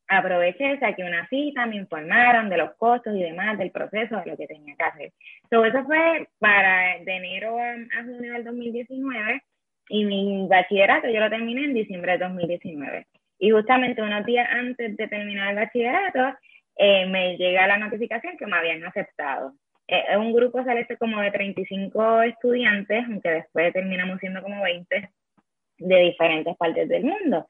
aproveché, saqué una cita, me informaron de los costos y demás, del proceso, de lo que tenía que hacer. So, eso fue para de enero a, a junio del 2019 y mi bachillerato yo lo terminé en diciembre de 2019. Y justamente unos días antes de terminar el bachillerato, eh, me llega la notificación que me habían aceptado. Eh, es un grupo selecto como de 35 estudiantes, aunque después terminamos siendo como 20 de diferentes partes del mundo.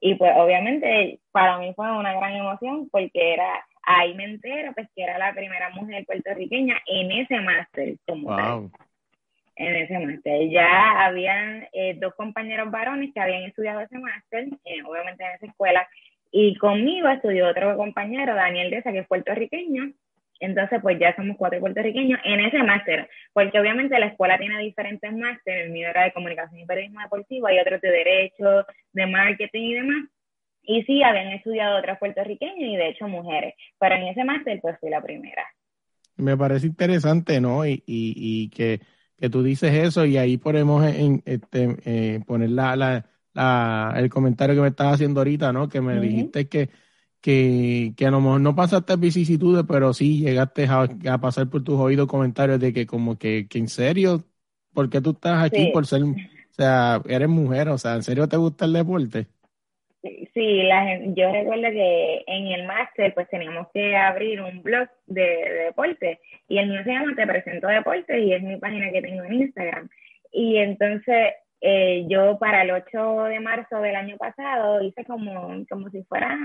Y pues obviamente para mí fue una gran emoción porque era, ahí me entero pues que era la primera mujer puertorriqueña en ese máster Wow. En ese máster. Ya habían eh, dos compañeros varones que habían estudiado ese máster, eh, obviamente en esa escuela, y conmigo estudió otro compañero, Daniel Deza, que es puertorriqueño. Entonces, pues ya somos cuatro puertorriqueños en ese máster, porque obviamente la escuela tiene diferentes másteres, el mío era de comunicación y periodismo deportivo, hay otros de derecho, de marketing y demás. Y sí, habían estudiado otros puertorriqueños y de hecho mujeres, pero en ese máster pues fui la primera. Me parece interesante, ¿no? Y, y, y que, que tú dices eso y ahí podemos en, este, eh, poner la, la, la, el comentario que me estabas haciendo ahorita, ¿no? Que me dijiste que, que, que a lo mejor no pasaste vicisitudes, pero sí llegaste a, a pasar por tus oídos comentarios de que como que, que en serio, ¿por qué tú estás aquí Sí. por ser, o sea, eres mujer, o sea, ¿en serio te gusta el deporte? Sí, la yo recuerdo que en el máster pues teníamos que abrir un blog de, de deporte y el mío se llama Te Presento Deporte y es mi página que tengo en Instagram. Y entonces eh, yo para el 8 de marzo del año pasado hice como, como si fuera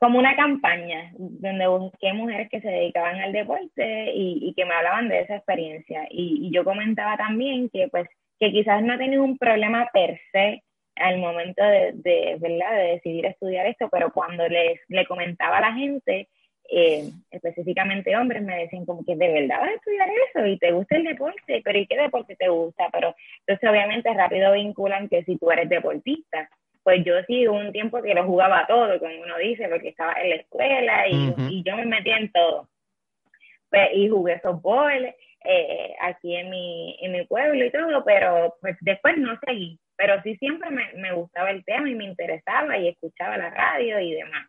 como una campaña donde busqué mujeres que se dedicaban al deporte y, y que me hablaban de esa experiencia. Y, y yo comentaba también que pues que quizás no tenía un problema per se al momento de, de, ¿verdad? de decidir estudiar esto, pero cuando les, le comentaba a la gente, eh, específicamente hombres, me decían como que de verdad vas a estudiar eso y te gusta el deporte, pero ¿y qué deporte te gusta? Pero entonces obviamente rápido vinculan que si tú eres deportista, pues yo sí hubo un tiempo que lo jugaba todo, como uno dice, porque estaba en la escuela y, y yo me metía en todo. Pues, y jugué softball eh, aquí en mi, en mi pueblo y todo, pero pues después no seguí. Pero sí siempre me, me gustaba el tema y me interesaba y escuchaba la radio y demás.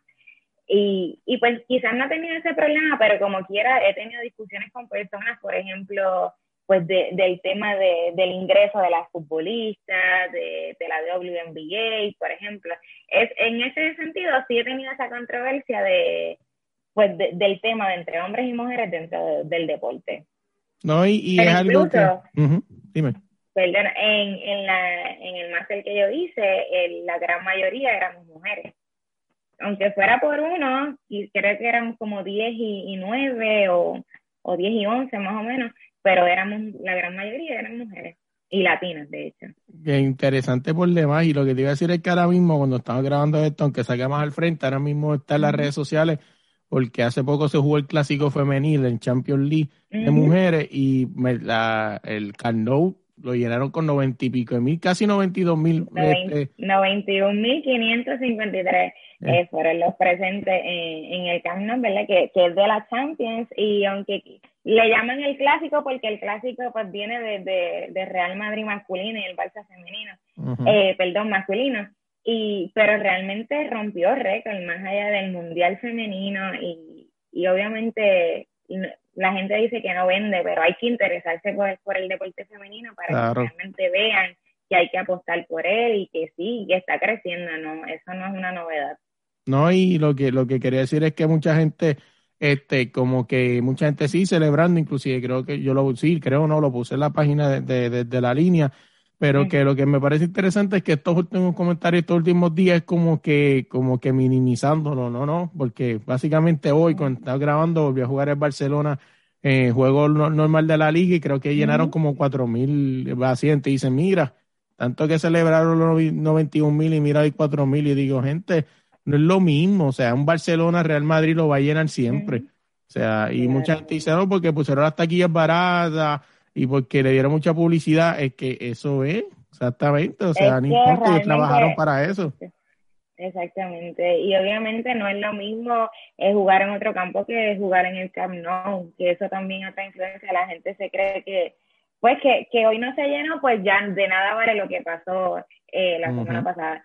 Y, y pues quizás no he tenido ese problema, pero como quiera he tenido discusiones con personas, por ejemplo, pues de, del tema de, del ingreso de las futbolistas, de, de la WNBA, por ejemplo. Es, en ese sentido sí he tenido esa controversia de pues de- del tema de entre hombres y mujeres dentro de- del deporte. No, y, y es algo que... Dime. Perdón, en, en, la, en el máster que yo hice, el- la gran mayoría éramos mujeres. Aunque fuera por uno, y creo que éramos como 10 y, y 9 o, o 10 y 11 más o menos, pero éramos, la gran mayoría eran mujeres y latinas, de hecho. Que interesante por demás. Y lo que te iba a decir es que ahora mismo, cuando estamos grabando esto, aunque saque más al frente, ahora mismo está en las redes sociales, porque hace poco se jugó el clásico femenil en Champions League de mujeres y me- la, el Camp Nou lo llenaron con noventa y pico de mil, casi noventa y dos mil. este, 91.553 eh, fueron los presentes en, en el Camp Nou, ¿verdad? Que, que es de la Champions y aunque le llaman el clásico porque el clásico pues viene de, de, de Real Madrid masculino y el Barça femenino, eh, perdón, masculino, y pero realmente rompió récord más allá del Mundial femenino y, y obviamente la gente dice que no vende, pero hay que interesarse por, por el deporte femenino para Claro. que realmente vean que hay que apostar por él y que sí, que está creciendo, no, eso no es una novedad. No, y lo que, lo que quería decir es que mucha gente, este, como que mucha gente sí celebrando, inclusive creo que yo lo, sí, creo no, lo puse en la página de, de, de- de la línea, pero que lo que me parece interesante es que estos últimos comentarios, estos últimos días, es como que, como que minimizándolo, no, no, porque básicamente hoy, cuando estaba grabando, volví a jugar en Barcelona, eh, juego no- normal de la liga y creo que llenaron Ujú. como cuatro mil pacientes. Y dicen, mira, tanto que celebraron los novi- 91 mil y mira hay cuatro mil y digo, gente, no es lo mismo, o sea, un Barcelona, Real Madrid lo va a llenar siempre. O sea, y Claro. mucha gente dice, no, porque pusieron las taquillas baratas y porque le dieron mucha publicidad, es que eso es, exactamente, o sea, Es no importa, ellos trabajaron para eso. Exactamente, y obviamente no es lo mismo eh, jugar en otro campo que jugar en el Camp Nou, que eso también otra influencia, la gente se cree que, pues que, que hoy no se llenó, pues ya de nada vale lo que pasó eh, la semana pasada,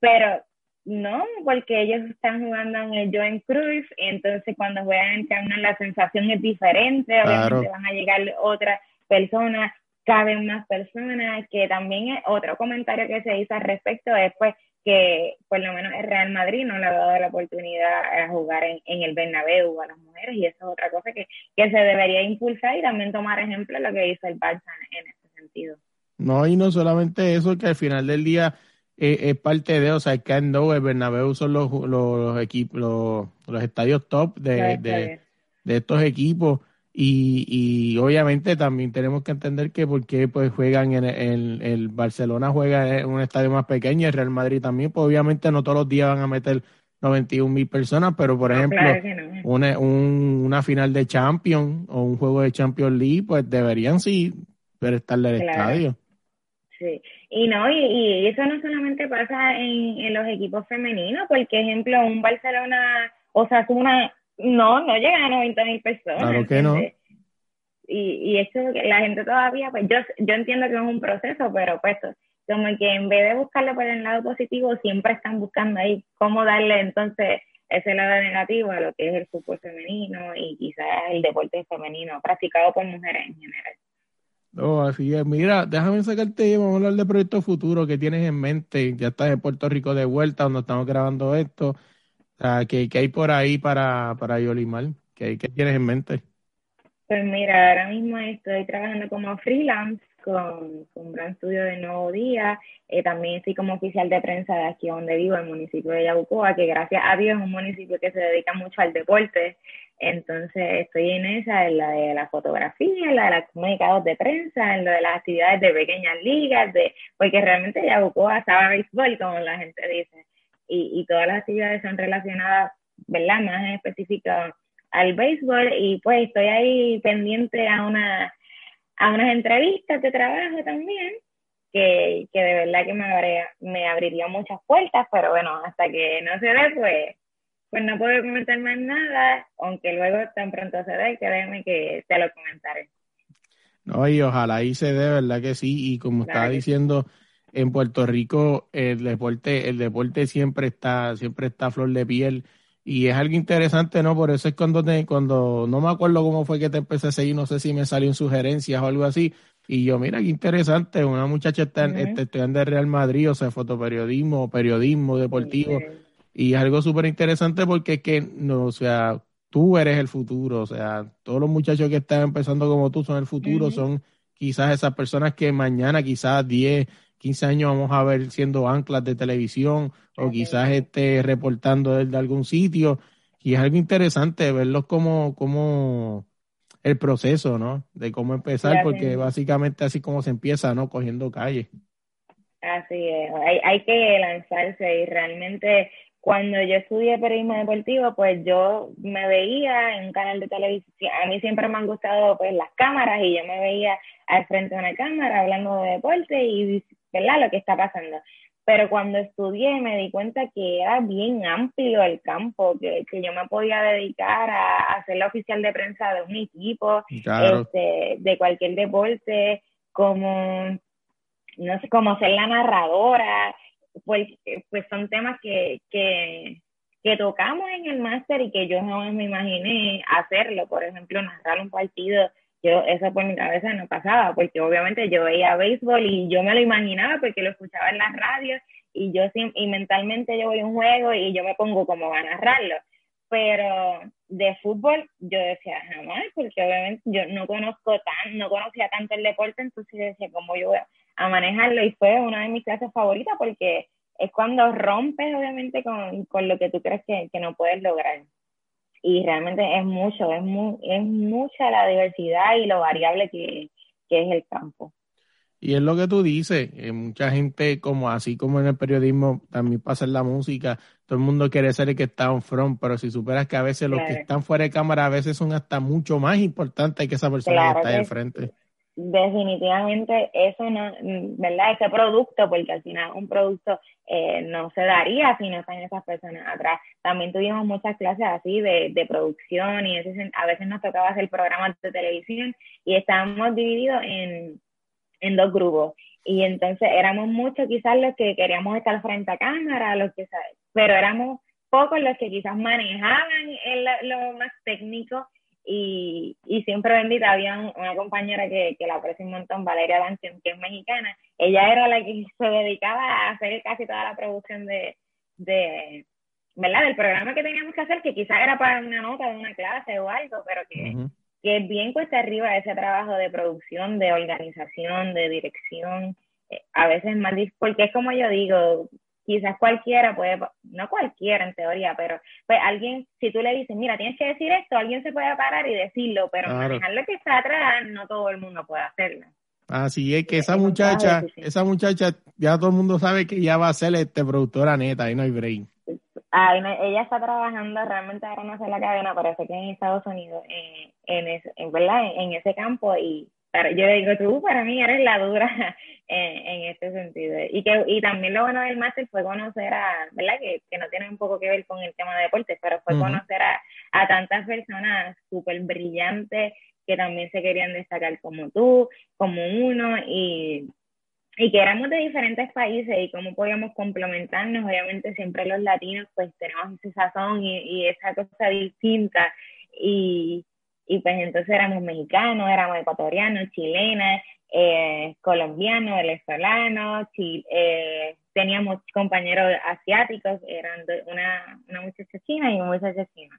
pero no, porque ellos están jugando en el Joan Cruz, y entonces cuando juegan en el Camp Nou la sensación es diferente, Claro. obviamente van a llegar otras personas, caben más personas, que también es otro comentario que se hizo al respecto es pues que por lo menos el Real Madrid no le ha dado la oportunidad a jugar en, en el Bernabéu a las mujeres y eso es otra cosa que, que se debería impulsar y también tomar ejemplo lo que hizo el Barça en ese sentido. No, y no solamente eso, que al final del día eh, es parte de, o sea, el Nou, el Bernabéu son los, los, los equipos, los, los estadios top de, de, de estos equipos y, y obviamente también tenemos que entender que porque pues juegan en el, el Barcelona juega en un estadio más pequeño, el Real Madrid también, pues obviamente no todos los días van a meter 91 mil personas, pero por No, ejemplo claro que no. una, un- una final de Champions o un juego de Champions League, pues deberían sí pero estar del Claro. estadio. Sí, y no, y, y eso no solamente pasa en, en los equipos femeninos, porque ejemplo, un Barcelona, o sea, una, no, no llega a 90 mil personas. Claro que no. Y, y eso, la gente todavía, pues yo, yo entiendo que es un proceso, pero pues como que en vez de buscarlo por el lado positivo, siempre están buscando ahí cómo darle entonces ese lado negativo a lo que es el fútbol femenino y quizás el deporte femenino practicado por mujeres en general. Oh, así es. Mira, déjame sacarte, vamos a hablar de proyectos futuros que tienes en mente. Ya estás en Puerto Rico de vuelta, donde estamos grabando esto. Sea, ¿qué, qué hay por ahí para, para Yolimar? ¿Qué, hay- ¿Qué tienes en mente? Pues mira, ahora mismo estoy trabajando como freelance con, con un gran estudio de Nuevo Día. Eh, también estoy como oficial de prensa de aquí donde vivo, el municipio de Yabucoa, que gracias a Dios es un municipio que se dedica mucho al deporte. Entonces estoy en esa, en la de la fotografía, en la de los comunicados de prensa, en lo de las actividades de pequeñas ligas, de, porque realmente Yabucoa sabe béisbol, como la gente dice, y, y todas las actividades son relacionadas, ¿verdad? Más en específico al béisbol, y pues estoy ahí pendiente a una a unas entrevistas de trabajo también, que, que de verdad que me, abriría, me abriría muchas puertas, pero bueno, hasta que no se dé, pues pues no puedo comentar más nada, aunque luego tan pronto se dé, créeme que te lo comentaré. No, y ojalá y se dé, ¿verdad que sí? Y como estaba diciendo, en Puerto Rico el deporte, el deporte siempre está, siempre está a flor de piel. Y es algo interesante, ¿no? Por eso es cuando te, cuando no me acuerdo cómo fue que te empecé a seguir, no sé si me salió en sugerencias o algo así, y yo, mira qué interesante, una muchacha está, este, estudiando de Real Madrid, o sea, fotoperiodismo, periodismo deportivo, y es algo súper interesante porque es que, no, o sea, tú eres el futuro, o sea, todos los muchachos que están empezando como tú son el futuro, son quizás esas personas que mañana, quizás 10, 15 años vamos a ver siendo anclas de televisión o quizás esté reportando desde algún sitio. Y es algo interesante verlos como, como el proceso, ¿no? De cómo empezar, porque básicamente así como se empieza, ¿no? Cogiendo calle. Así es, hay, hay que lanzarse y realmente cuando yo estudié periodismo deportivo, pues yo me veía en un canal de televisión. A mí siempre me han gustado pues las cámaras y yo me veía al frente de una cámara hablando de deporte y, ¿verdad? Lo que está pasando. Pero cuando estudié me di cuenta que era bien amplio el campo, que, que yo me podía dedicar a, a, ser la oficial de prensa de un equipo, este, de cualquier deporte, como, no sé, como ser la narradora, pues, eh, pues son temas que, que, que tocamos en el máster y que yo jamás me imaginé hacerlo. Por ejemplo, narrar un partido, yo eso por mi cabeza no pasaba, porque obviamente yo veía béisbol y yo me lo imaginaba porque lo escuchaba en las radios y yo y mentalmente yo voy a un juego y yo me pongo como a narrarlo. Pero de fútbol yo decía jamás, porque obviamente yo no conozco tan, no conocía tanto el deporte, entonces decía, ¿cómo yo voy a manejarlo y fue una de mis clases favoritas porque es cuando rompes obviamente con, con lo que tú crees que, que, no puedes lograr. Y realmente es mucho, es, mu es mucha la diversidad y lo variable que, que es el campo. Y es lo que tú dices, eh, mucha gente, como así como en el periodismo, también pasa en la música, todo el mundo quiere ser el que está en front, pero si superas que a veces los que están fuera de cámara a veces son hasta mucho más importantes que esa persona que está ahí al frente definitivamente eso no, ¿verdad? Ese producto, porque al final un producto eh, no se daría si no están esas personas atrás. También tuvimos muchas clases así de, de producción y a veces nos tocaba hacer programas de televisión y estábamos divididos en, en dos grupos. Y entonces éramos muchos quizás los que queríamos estar frente a cámara, los que pero éramos pocos los que quizás manejaban el, lo más técnico y, y siempre bendita, había una compañera que, que la aprecio un montón, Valeria Danción, que es mexicana. Ella era la que se dedicaba a hacer casi toda la producción de, de ¿verdad? Del programa que teníamos que hacer, que quizás era para una nota de una clase o algo, pero que, que bien cuesta arriba ese trabajo de producción, de organización, de dirección. Eh, a veces más difícil, porque es como yo digo, quizás cualquiera puede, no cualquiera en teoría, pero pues alguien, si tú le dices, mira, tienes que decir esto, alguien se puede parar y decirlo, pero manejar lo que está atrás, no todo el mundo puede hacerlo. Así es que esa muchacha, esa muchacha, ya todo el mudo sabe que ya va a ser este productora neta, ahí no hay brain. Ay, ella está trabajando realmente ahora no sé la cadena, parece que en Estados Unidos, eh, en, en, ¿verdad? En, en ese campo y pero yo digo, tú para mí eres la dura en, en este sentido. Y que y también lo bueno del máster fue conocer a, ¿verdad? Que, que no tiene un poco que ver con el tema de deportes, pero fue conocer a, a tantas personas súper brillantes que también se querían destacar como tú, como uno, y, y que éramos de diferentes países y cómo podíamos complementarnos. Obviamente siempre los latinos pues tenemos ese sazón y, y esa cosa distinta. Y, y pues entonces éramos mexicanos, éramos ecuatorianos, chilenas, eh, colombianos, venezolanos, eh, teníamos compañeros asiáticos, eran una, una muchacha china y un muchacho chino.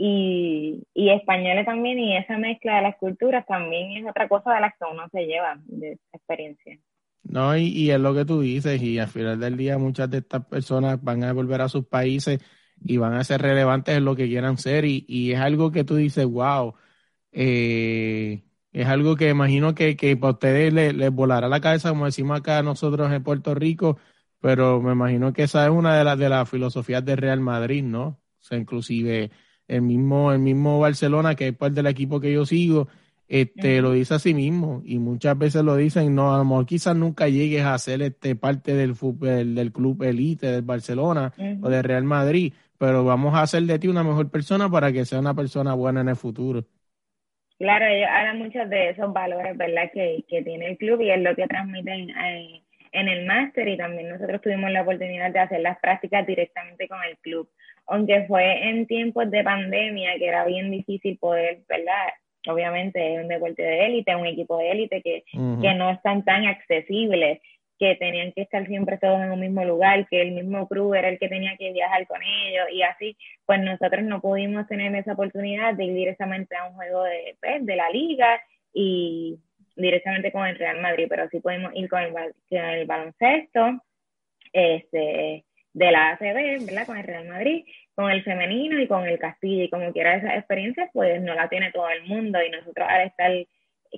Y, y españoles también, y esa mezcla de las culturas también es otra cosa de las que uno se lleva de esa experiencia. No, y, y es lo que tú dices, y al final del día muchas de estas personas van a volver a sus países y van a ser relevantes en lo que quieran ser y, y es algo que tú dices, wow, eh, es algo que imagino que, que para ustedes les, les volará la cabeza, como decimos acá nosotros en Puerto Rico, pero me imagino que esa es una de las de las filosofías de Real Madrid, ¿no? O sea, inclusive el mismo, el mismo Barcelona, que es parte del equipo que yo sigo, este, lo dice a sí mismo, y muchas veces lo dicen, no, a lo mejor quizás nunca llegues a ser este parte del fútbol, del club elite del Barcelona o del Real Madrid, pero vamos a hacer de ti una mejor persona para que sea una persona buena en el futuro. Claro, ellos hablan muchos de esos valores, ¿verdad? Que, que tiene el club y es lo que transmiten en, en el máster y también nosotros tuvimos la oportunidad de hacer las prácticas directamente con el club. Aunque fue en tiempos de pandemia que era bien difícil poder, ¿verdad? Obviamente es un deporte de élite, un equipo de élite que, que no están tan accesibles que tenían que estar siempre todos en un mismo lugar, que el mismo crew era el que tenía que viajar con ellos y así, pues nosotros no pudimos tener esa oportunidad de ir directamente a un juego de, pues, de la liga y directamente con el Real Madrid, pero sí pudimos ir con el, con el baloncesto este, de la ACB, ¿verdad? Con el Real Madrid, con el femenino y con el Castillo, y como quiera esa experiencia, pues no la tiene todo el mundo y nosotros al estar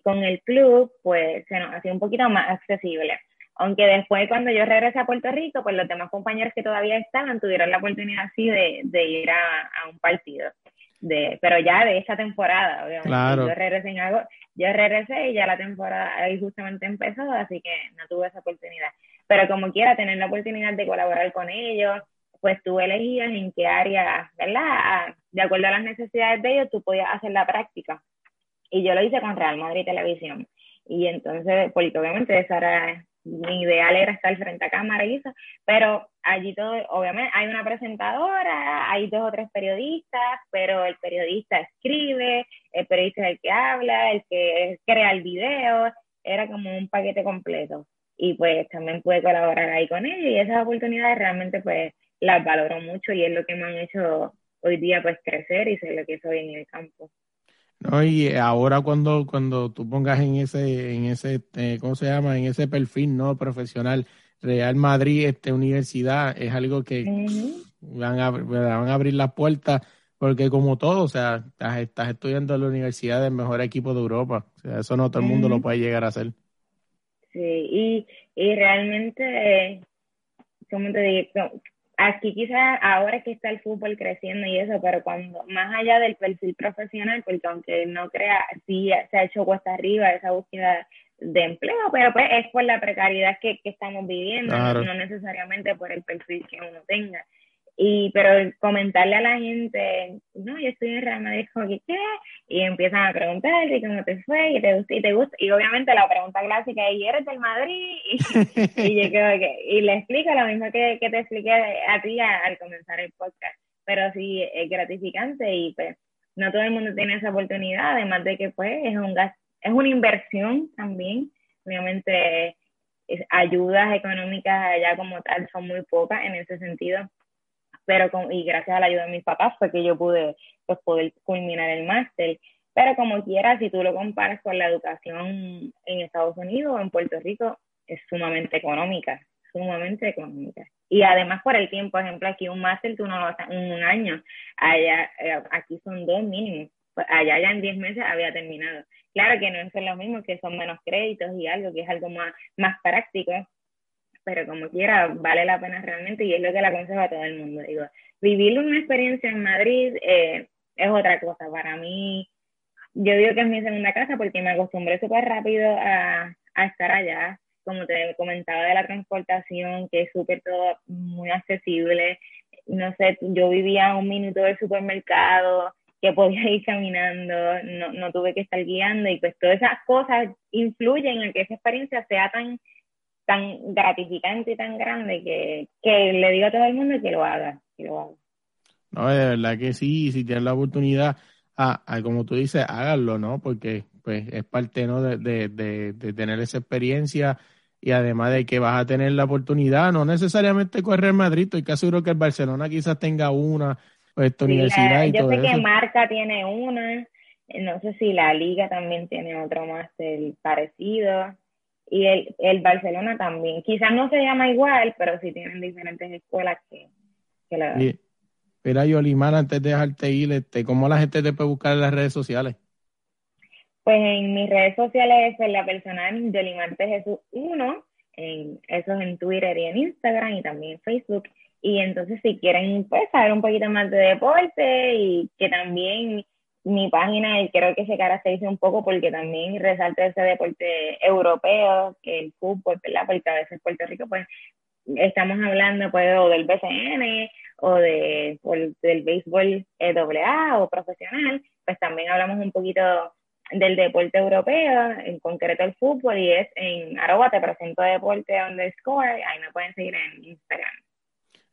con el club, pues se nos hacía un poquito más accesible. Aunque después cuando yo regresé a Puerto Rico, pues los demás compañeros que todavía estaban tuvieron la oportunidad así de, de ir a, a, un partido. De, pero ya de esta temporada, obviamente. Claro. Yo regresé en algo, yo regresé y ya la temporada ahí justamente empezó, así que no tuve esa oportunidad. Pero como quiera, tener la oportunidad de colaborar con ellos, pues tú elegías en qué área, ¿verdad? De acuerdo a las necesidades de ellos, tú podías hacer la práctica. Y yo lo hice con Real Madrid Televisión. Y entonces, porque obviamente esa era mi ideal era estar frente a cámara y eso, pero allí todo, obviamente hay una presentadora, hay dos o tres periodistas, pero el periodista escribe, el periodista es el que habla, el que crea el video, era como un paquete completo. Y pues también pude colaborar ahí con ellos y esas oportunidades realmente pues las valoro mucho y es lo que me han hecho hoy día pues crecer y ser lo que soy en el campo. No, y ahora cuando, cuando tú pongas en ese, en ese, eh, ¿cómo se llama? En ese perfil no profesional, Real Madrid, este universidad, es algo que van, a, van a abrir las puertas, porque como todo, o sea, estás, estás estudiando en la universidad del mejor equipo de Europa. O sea, eso no todo el mundo uh -huh. lo puede llegar a hacer. Sí, y, y realmente, ¿cómo te digo? Aquí quizás ahora que está el fútbol creciendo y eso, pero cuando más allá del perfil profesional, porque aunque no crea, sí se ha hecho cuesta arriba esa búsqueda de empleo, pero pues es por la precariedad que, que estamos viviendo, claro. no, no, necesariamente por el perfil que uno tenga. Y, pero comentarle a la gente, no, yo estoy en Real Madrid, ¿qué qué? Y empiezan a preguntarte cómo te fue, y te gusta, y te gusta. Y obviamente la pregunta clásica es, ¿y eres del Madrid? Y, y yo creo que, y le explico lo mismo que, que te expliqué a ti al comenzar el podcast. Pero sí, es gratificante y pues no todo el mundo tiene esa oportunidad, además de que pues es un gas, es una inversión también. Obviamente ayudas económicas allá como tal son muy pocas en ese sentido pero con, y gracias a la ayuda de mis papás fue que yo pude pues, poder culminar el máster. Pero como quiera, si tú lo comparas con la educación en Estados Unidos o en Puerto Rico, es sumamente económica, sumamente económica. Y además por el tiempo, por ejemplo, aquí un máster tú no lo haces en un año, allá, eh, aquí son dos mínimos, pues allá ya en diez meses había terminado. Claro que no es lo mismo, que son menos créditos y algo que es algo más, más práctico, pero como quiera, vale la pena realmente y es lo que le aconsejo a todo el mundo. Digo, vivir una experiencia en Madrid eh, es otra cosa. Para mí, yo digo que es mi segunda casa porque me acostumbré súper rápido a, a estar allá. Como te comentaba de la transportación, que es súper todo muy accesible. No sé, yo vivía un minuto del supermercado, que podía ir caminando, no, no tuve que estar guiando y pues todas esas cosas influyen en que esa experiencia sea tan tan gratificante y tan grande que, que le digo a todo el mundo que lo haga, que lo haga. No, de verdad que sí, si tienes la oportunidad, a, a, como tú dices, háganlo, ¿no? Porque pues es parte, ¿no? De, de, de, de, tener esa experiencia y además de que vas a tener la oportunidad, no necesariamente correr Madrid, estoy casi seguro que el Barcelona quizás tenga una, o esta sí, universidad la, y yo todo sé eso. que Marca tiene una, no sé si la Liga también tiene otro máster parecido y el, el Barcelona también. Quizás no se llama igual, pero sí tienen diferentes escuelas que, que la... Y, Mira, Yolimar, antes de dejarte ir, este, ¿cómo la gente te puede buscar en las redes sociales? Pues en mis redes sociales es la personal Yolimarte Jesús 1, en, eso es en Twitter y en Instagram y también en Facebook. Y entonces si quieren pues saber un poquito más de deporte y que también mi página creo que se caracteriza un poco porque también resalta ese deporte europeo, el fútbol, ¿verdad? Porque a veces Puerto Rico pues estamos hablando pues o del BCN o de, del béisbol AA o profesional, pues también hablamos un poquito del deporte europeo, en concreto el fútbol, y es en arroba te presento deporte underscore, ahí me pueden seguir en Instagram.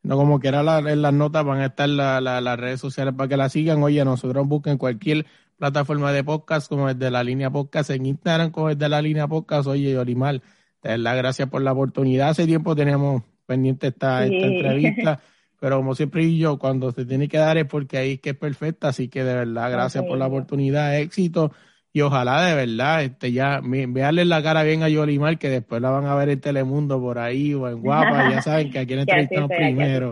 No, como quiera en las notas van a estar las redes sociales para que la sigan. Oye, nosotros busquen cualquier plataforma de podcast como el de la línea podcast en Instagram como el de la línea podcast. Oye, Yorimar, te doy las gracias por la oportunidad. Hace tiempo teníamos pendiente esta, esta entrevista. pero como siempre yo, cuando se tiene que dar es porque ahí es que es perfecta, así que de verdad, gracias por la oportunidad, éxito, y ojalá de verdad, este ya, veanle la cara bien a Yolimar, que después la van a ver en Telemundo por ahí o en Guapa, ya saben que aquí en entrevistamos primero.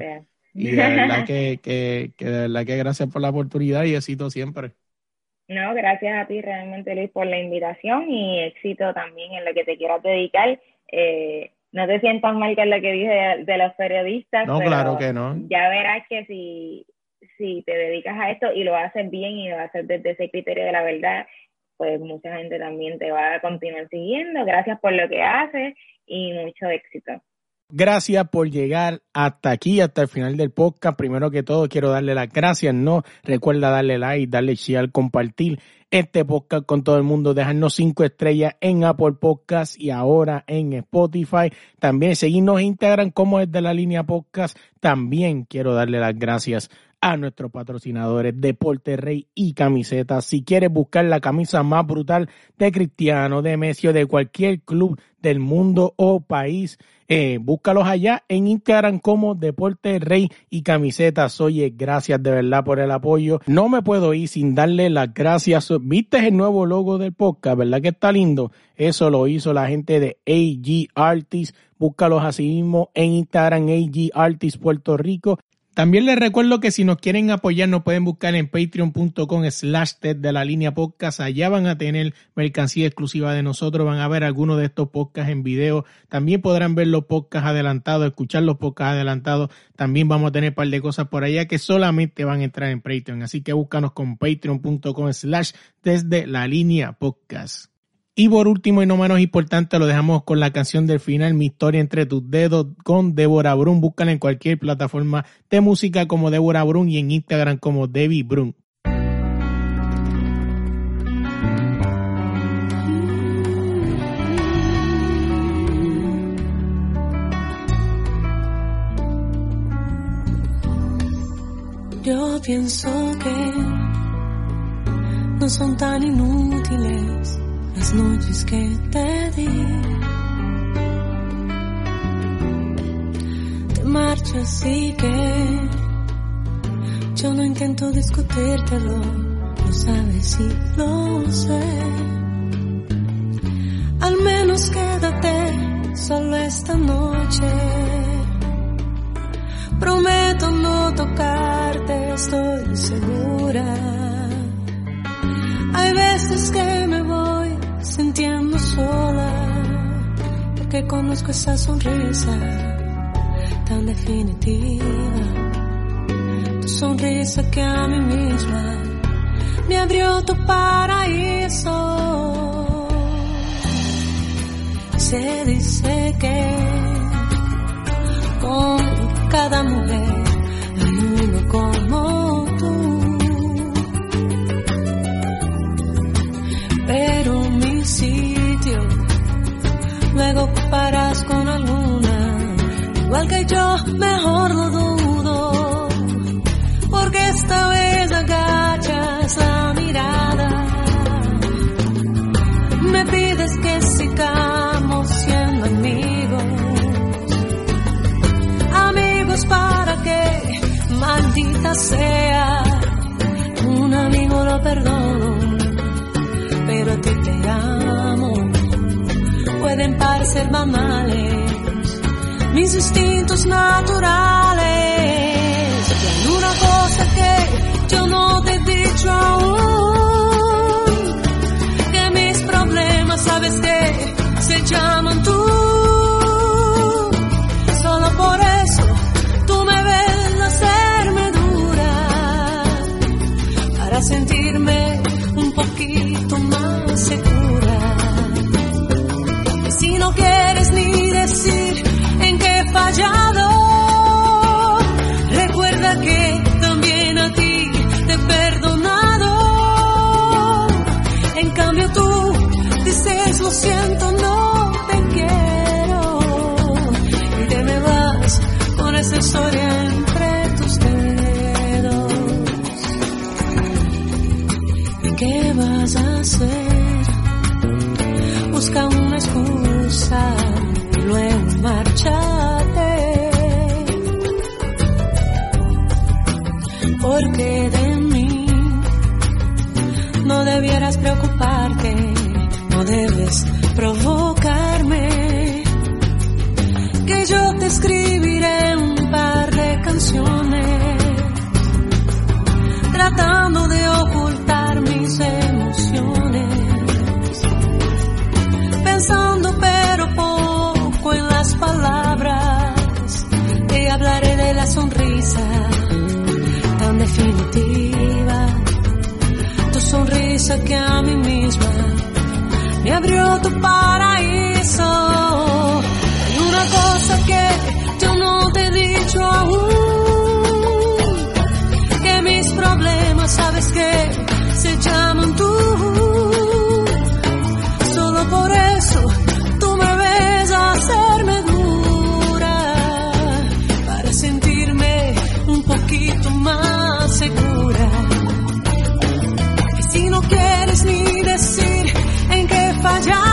Y de verdad que, que, que, de verdad que gracias por la oportunidad y éxito siempre. No, gracias a ti realmente Luis por la invitación y éxito también en lo que te quieras dedicar. Eh, no te sientas mal con lo que dije de, los periodistas. No, claro que no. Ya verás que si, si te dedicas a esto y lo haces bien y lo haces desde ese criterio de la verdad, pues mucha gente también te va a continuar siguiendo. Gracias por lo que haces y mucho éxito. Gracias por llegar hasta aquí, hasta el final del podcast. Primero que todo, quiero darle las gracias. No recuerda darle like, darle share, compartir este podcast con todo el mundo, dejarnos cinco estrellas en Apple Podcast y ahora en Spotify. También seguirnos en Instagram como es de la línea podcast. También quiero darle las gracias a nuestros patrocinadores Deporte Rey y Camisetas. Si quieres buscar la camisa más brutal de Cristiano, de Messi o de cualquier club del mundo o país, eh, búscalos allá en Instagram como Deporte Rey y Camisetas. Oye, gracias de verdad por el apoyo. No me puedo ir sin darle las gracias. ¿Viste el nuevo logo del podcast? ¿Verdad que está lindo? Eso lo hizo la gente de AG Artists. Búscalos así mismo en Instagram, AG Artists Puerto Rico. También les recuerdo que si nos quieren apoyar nos pueden buscar en patreon.com slash de la línea podcast. Allá van a tener mercancía exclusiva de nosotros, van a ver algunos de estos podcasts en video. También podrán ver los podcasts adelantados, escuchar los podcasts adelantados. También vamos a tener un par de cosas por allá que solamente van a entrar en Patreon. Así que búscanos con patreon.com slash desde la línea podcast. Y por último y no menos importante, lo dejamos con la canción del final, Mi historia entre tus dedos, con Débora Brun. Búscala en cualquier plataforma de música como Débora Brun y en Instagram como Debbie Brun. Yo pienso que no son tan inútiles las noches que te di. Te marchas y que yo no intento discutírtelo, lo sabes y lo sé. Al menos quédate solo esta noche. Prometo no tocarte, estoy segura. Hay veces que me voy sintiendo sola, porque conozco esa sonrisa tan definitiva. Tu sonrisa que a mí misma me abrió tu paraíso. Se dice que con cada mujer luego ocuparás con alguna, igual que yo, mejor lo dudo, porque esta vez agachas la mirada, me pides que sigamos siendo amigos, amigos para que, maldita sea, un amigo lo perdono Banales mis instintos naturales. Y hay una cosa que yo no te he dicho aún? Que mis problemas, sabes que se llaman siento, no te quiero. Y te me vas con esa historia entre tus dedos. ¿Y qué vas a hacer? Busca una excusa y luego marchate. Porque de mí no debieras preocuparte, no debes provocarme. Que yo te escribiré un par de canciones tratando de ocultar mis emociones, pensando pero poco en las palabras, te hablaré de la sonrisa tan definitiva, tu sonrisa que a mí misma me abrió tu paraíso. Hay una cosa que yo no te he dicho aún que mis problemas sabes que se llaman tú. En qué